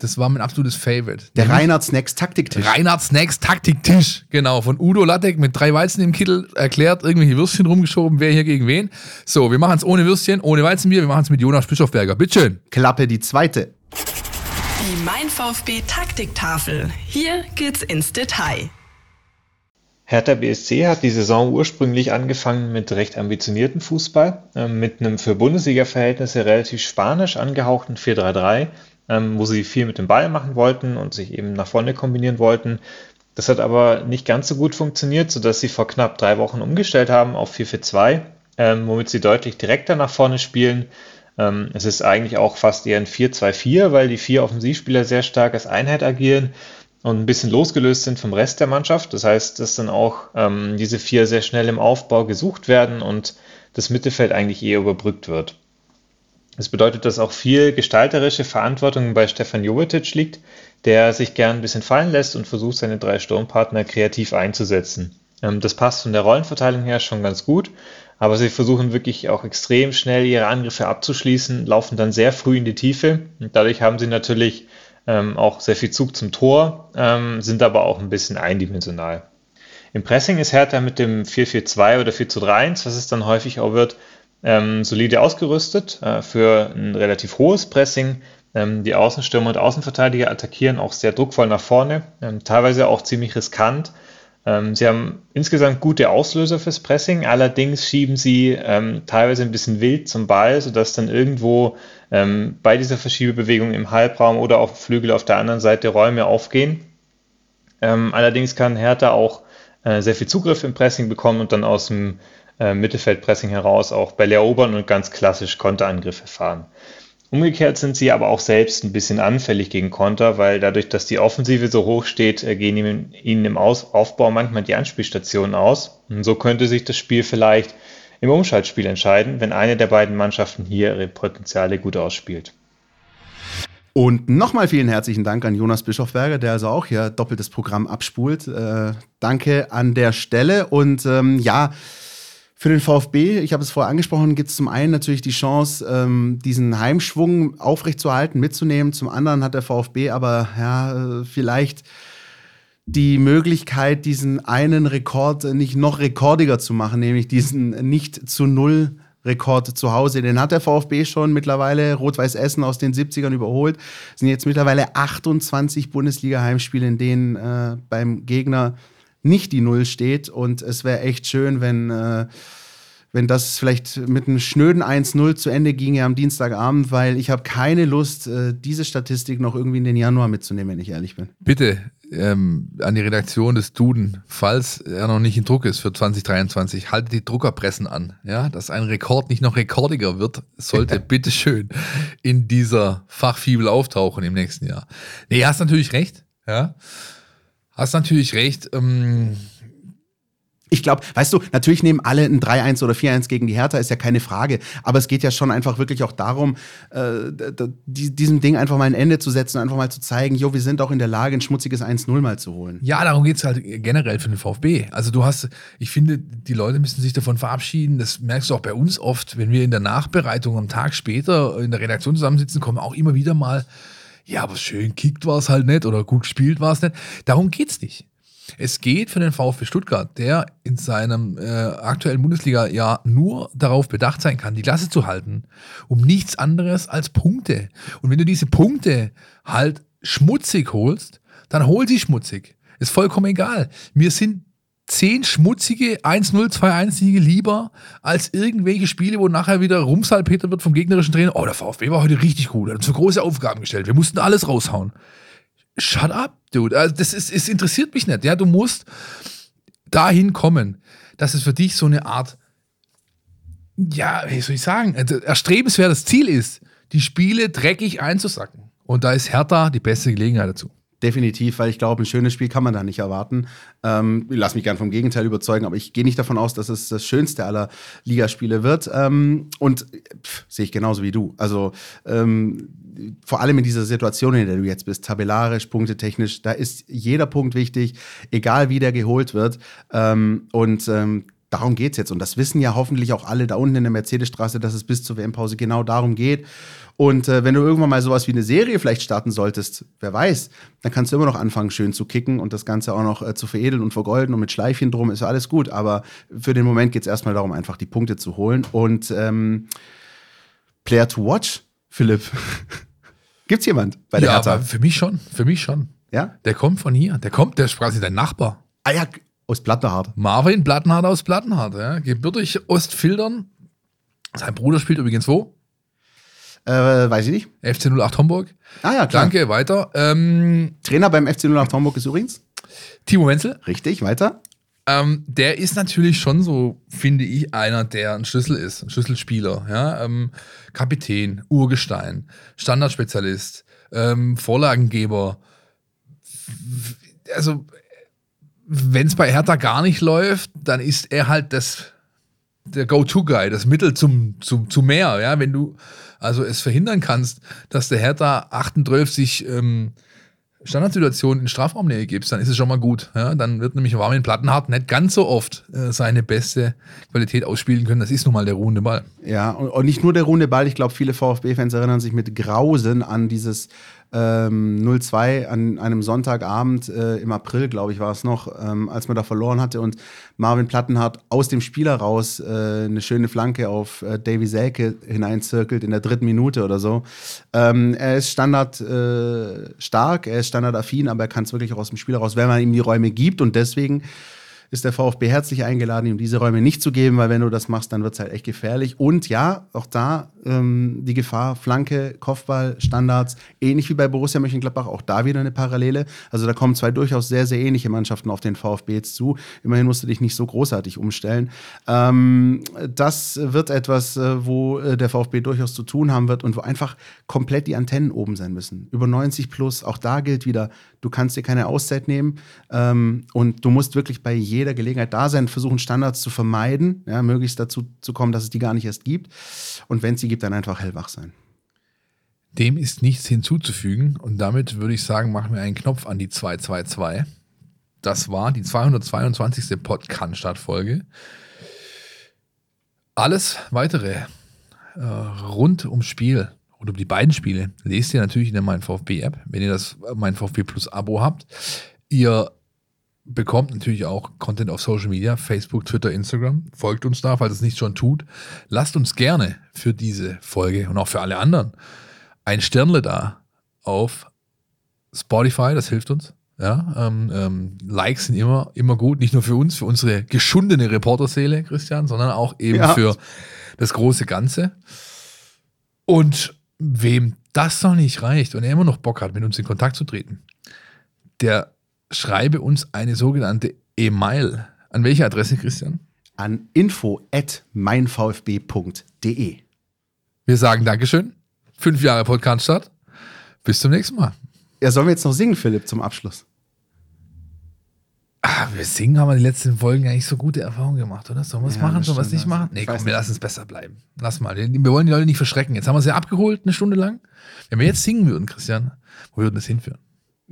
Das war mein absolutes Favorite. Der Reinhard Snacks Taktiktisch. Reinhard Snacks Taktiktisch, genau. Von Udo Lattek mit drei Weizen im Kittel erklärt, irgendwelche Würstchen rumgeschoben, wer hier gegen wen. So, wir machen es ohne Würstchen, ohne Weizenbier, wir machen es mit Jonas Bischofberger. Bitteschön. Klappe die zweite. Die Mein VfB Taktiktafel. Hier geht's ins Detail. Hertha BSC hat die Saison ursprünglich angefangen mit recht ambitionierten Fußball, äh, mit einem für Bundesliga-Verhältnisse relativ spanisch angehauchten 4-3-3 ähm, wo sie viel mit dem Ball machen wollten und sich eben nach vorne kombinieren wollten. Das hat aber nicht ganz so gut funktioniert, sodass sie vor knapp drei Wochen umgestellt haben auf 4-4-2, ähm, womit sie deutlich direkter nach vorne spielen. Ähm, es ist eigentlich auch fast eher ein 4-2-4, weil die vier Offensivspieler sehr stark als Einheit agieren und ein bisschen losgelöst sind vom Rest der Mannschaft. Das heißt, dass dann auch ähm, diese vier sehr schnell im Aufbau gesucht werden und das Mittelfeld eigentlich eher überbrückt wird. Das bedeutet, dass auch viel gestalterische Verantwortung bei Stefan Jovetic liegt, der sich gern ein bisschen fallen lässt und versucht, seine drei Sturmpartner kreativ einzusetzen. Ähm, das passt von der Rollenverteilung her schon ganz gut, aber sie versuchen wirklich auch extrem schnell ihre Angriffe abzuschließen, laufen dann sehr früh in die Tiefe und dadurch haben sie natürlich ähm, auch sehr viel Zug zum Tor, ähm, sind aber auch ein bisschen eindimensional. Im Pressing ist Hertha mit dem 4-4-2 oder 4-3-1, was es dann häufig auch wird, ähm, solide ausgerüstet äh, für ein relativ hohes Pressing. Ähm, die Außenstürmer und Außenverteidiger attackieren auch sehr druckvoll nach vorne, ähm, teilweise auch ziemlich riskant. Ähm, sie haben insgesamt gute Auslöser fürs Pressing, allerdings schieben sie ähm, teilweise ein bisschen wild zum Ball, sodass dann irgendwo ähm, bei dieser Verschiebebewegung im Halbraum oder auf Flügel auf der anderen Seite Räume aufgehen. allerdings kann Hertha auch äh, sehr viel Zugriff im Pressing bekommen und dann aus dem äh, Mittelfeldpressing heraus auch Bälle erobern und ganz klassisch Konterangriffe fahren. Umgekehrt sind sie aber auch selbst ein bisschen anfällig gegen Konter, weil dadurch, dass die Offensive so hoch steht, äh, gehen ihnen im Aufbau manchmal die Anspielstationen aus. Und so könnte sich das Spiel vielleicht im Umschaltspiel entscheiden, wenn eine der beiden Mannschaften hier ihre Potenziale gut ausspielt. Und nochmal vielen herzlichen Dank an Jonas Bischofberger, der also auch hier doppeltes Programm abspult. Äh, danke an der Stelle. Und ähm, ja, für den VfB, ich habe es vorher angesprochen, gibt es zum einen natürlich die Chance, ähm, diesen Heimschwung aufrechtzuerhalten, mitzunehmen. Zum anderen hat der VfB aber ja, vielleicht die Möglichkeit, diesen einen Rekord nicht noch rekordiger zu machen, nämlich diesen nicht zu null Rekord zu Hause. Den hat der VfB schon mittlerweile Rot-Weiß Essen aus den 70ern überholt. Es sind jetzt mittlerweile 28 Bundesliga-Heimspiele, in denen äh, beim Gegner nicht die Null steht. Und es wäre echt schön, wenn, äh, wenn das vielleicht mit einem schnöden 1-0 zu Ende ginge am Dienstagabend, weil ich habe keine Lust, äh, diese Statistik noch irgendwie in den Januar mitzunehmen, wenn ich ehrlich bin. Bitte ähm, an die Redaktion des Duden, falls er noch nicht in Druck ist für 2023, haltet die Druckerpressen an. Ja, dass ein Rekord nicht noch rekordiger wird, sollte bitteschön in dieser Fachfibel auftauchen im nächsten Jahr. Nee, hast natürlich recht. Ja. Hast natürlich recht. Ähm ich glaube, weißt du, natürlich nehmen alle ein 3-1 oder 4-1 gegen die Hertha, ist ja keine Frage. Aber es geht ja schon einfach wirklich auch darum, äh, diesem Ding einfach mal ein Ende zu setzen, einfach mal zu zeigen, jo, wir sind auch in der Lage, ein schmutziges 1-0 mal zu holen. Ja, darum geht es halt generell für den VfB. Also du hast, ich finde, die Leute müssen sich davon verabschieden. Das merkst du auch bei uns oft, wenn wir in der Nachbereitung am Tag später in der Redaktion zusammensitzen, kommen auch immer wieder mal ja, aber schön kickt war es halt nicht oder gut gespielt war es nicht. Darum geht es nicht. Es geht für den VfB Stuttgart, der in seinem äh, aktuellen Bundesliga-Jahr nur darauf bedacht sein kann, die Klasse zu halten, um nichts anderes als Punkte. Und wenn du diese Punkte halt schmutzig holst, dann hol sie schmutzig. Ist vollkommen egal. Wir sind zehn schmutzige 1-0, 2-1-Siege lieber als irgendwelche Spiele, wo nachher wieder rumsalpeter wird vom gegnerischen Trainer. Oh, der VfB war heute richtig gut, er hat uns so große Aufgaben gestellt. Wir mussten alles raushauen. Shut up, dude. Also das ist, es interessiert mich nicht. Ja, du musst dahin kommen, dass es für dich so eine Art, ja, wie soll ich sagen, also erstrebenswertes Ziel ist, die Spiele dreckig einzusacken. Und da ist Hertha die beste Gelegenheit dazu. Definitiv, weil ich glaube, ein schönes Spiel kann man da nicht erwarten. Ähm, lass mich gern vom Gegenteil überzeugen, aber ich gehe nicht davon aus, dass es das schönste aller Ligaspiele wird. Ähm, und sehe ich genauso wie du. Also ähm, vor allem in dieser Situation, in der du jetzt bist, tabellarisch, punktetechnisch, da ist jeder Punkt wichtig, egal wie der geholt wird. Ähm, und ähm, darum geht es jetzt. Und das wissen ja hoffentlich auch alle da unten in der Mercedesstraße, dass es bis zur WM-Pause genau darum geht. Und äh, wenn du irgendwann mal sowas wie eine Serie vielleicht starten solltest, wer weiß, dann kannst du immer noch anfangen, schön zu kicken und das Ganze auch noch äh, zu veredeln und vergolden und mit Schleifchen drum ist alles gut. Aber für den Moment geht es erstmal darum, einfach die Punkte zu holen. Und ähm, Player to watch, Philipp. Gibt's jemand bei der ja, Hertha? für mich schon, für mich schon. Ja? Der kommt von hier, der kommt, der ist quasi dein Nachbar. Ah ja, aus Plattenhardt. Marvin Plattenhardt aus Plattenhardt, ja. Gebürtig Ostfildern. Sein Bruder spielt übrigens wo? Äh, weiß ich nicht. FC 08 Homburg. Ah ja, klar. Danke, weiter. Ähm, Trainer beim FC 08 Homburg ist übrigens? Timo Wenzel. Richtig, weiter. Ähm, der ist natürlich schon so, finde ich, einer, der ein Schlüssel ist, ein Schlüsselspieler. Ja? Ähm, Kapitän, Urgestein, Standardspezialist, ähm, Vorlagengeber. Also wenn es bei Hertha gar nicht läuft, dann ist er halt das, der Go-To-Guy, das Mittel zum, zum, zu mehr. Ja? Wenn du also es verhindern kannst, dass der Hertha 38 ähm, Standardsituationen in Strafraumnähe gibst, dann ist es schon mal gut. Ja? Dann wird nämlich Warmin Plattenhardt nicht ganz so oft äh, seine beste Qualität ausspielen können. Das ist nun mal der ruhende Ball. Ja, und, und nicht nur der ruhende Ball. Ich glaube, viele VfB-Fans erinnern sich mit Grausen an dieses ähm, 0-2 an einem Sonntagabend äh, im April, glaube ich, war es noch, ähm, als man da verloren hatte und Marvin Plattenhardt aus dem Spieler raus äh, eine schöne Flanke auf äh, Davy Selke hineinzirkelt in der dritten Minute oder so. Ähm, er ist Standard äh, stark, er ist standardaffin, aber er kann es wirklich auch aus dem Spieler raus, wenn man ihm die Räume gibt und deswegen ist der VfB herzlich eingeladen, ihm diese Räume nicht zu geben, weil wenn du das machst, dann wird es halt echt gefährlich. Und ja, auch da ähm, die Gefahr, Flanke, Kopfball, Standards, ähnlich wie bei Borussia Mönchengladbach, auch da wieder eine Parallele. Also da kommen zwei durchaus sehr, sehr ähnliche Mannschaften auf den VfB jetzt zu. Immerhin musst du dich nicht so großartig umstellen. Ähm, das wird etwas, äh, wo äh, der VfB durchaus zu tun haben wird und wo einfach komplett die Antennen oben sein müssen. Über 90 plus, auch da gilt wieder, du kannst dir keine Auszeit nehmen ähm, und du musst wirklich bei jedem jeder Gelegenheit da sein, versuchen Standards zu vermeiden, ja, möglichst dazu zu kommen, dass es die gar nicht erst gibt. Und wenn es sie gibt, dann einfach hellwach sein. Dem ist nichts hinzuzufügen und damit würde ich sagen, machen wir einen Knopf an die 222. Das war die 222. Podcast-Folge. Alles weitere äh, rund ums Spiel und um die beiden Spiele lest ihr natürlich in der Mein VfB-App, wenn ihr das Mein VfB Plus Abo habt. Ihr bekommt natürlich auch Content auf Social Media, Facebook, Twitter, Instagram. Folgt uns da, falls es nicht schon tut. Lasst uns gerne für diese Folge und auch für alle anderen ein Sternle da auf Spotify, das hilft uns. Ja, ähm, ähm, Likes sind immer, immer gut, nicht nur für uns, für unsere geschundene Reporterseele, Christian, sondern auch eben ja. für das große Ganze. Und wem das noch nicht reicht und er immer noch Bock hat, mit uns in Kontakt zu treten, der schreibe uns eine sogenannte E-Mail. An welche Adresse, Christian? An info.meinvfb.de. Wir sagen Dankeschön. Fünf Jahre Podcast Start. Bis zum nächsten Mal. Ja, sollen wir jetzt noch singen, Philipp, zum Abschluss? Ah, wir singen, haben wir die letzten Folgen eigentlich so gute Erfahrungen gemacht, oder? Sollen wir es ja, machen? Sollen wir es nicht machen? Nee, komm, wir lassen es besser bleiben. Lass mal. Wir wollen die Leute nicht verschrecken. Jetzt haben wir sie abgeholt, eine Stunde lang. Wenn wir jetzt singen würden, Christian, wo würden das hinführen?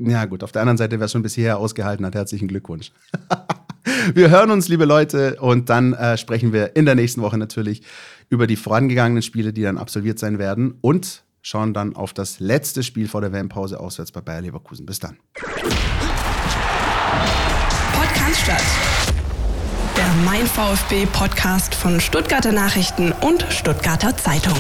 Ja, gut, auf der anderen Seite, wer es schon bis hierher ausgehalten hat, herzlichen Glückwunsch. wir hören uns, liebe Leute, und dann äh, sprechen wir in der nächsten Woche natürlich über die vorangegangenen Spiele, die dann absolviert sein werden und schauen dann auf das letzte Spiel vor der WM-Pause auswärts bei Bayer Leverkusen. Bis dann. Podcast statt. Der Mein VfB Podcast von Stuttgarter Nachrichten und Stuttgarter Zeitung.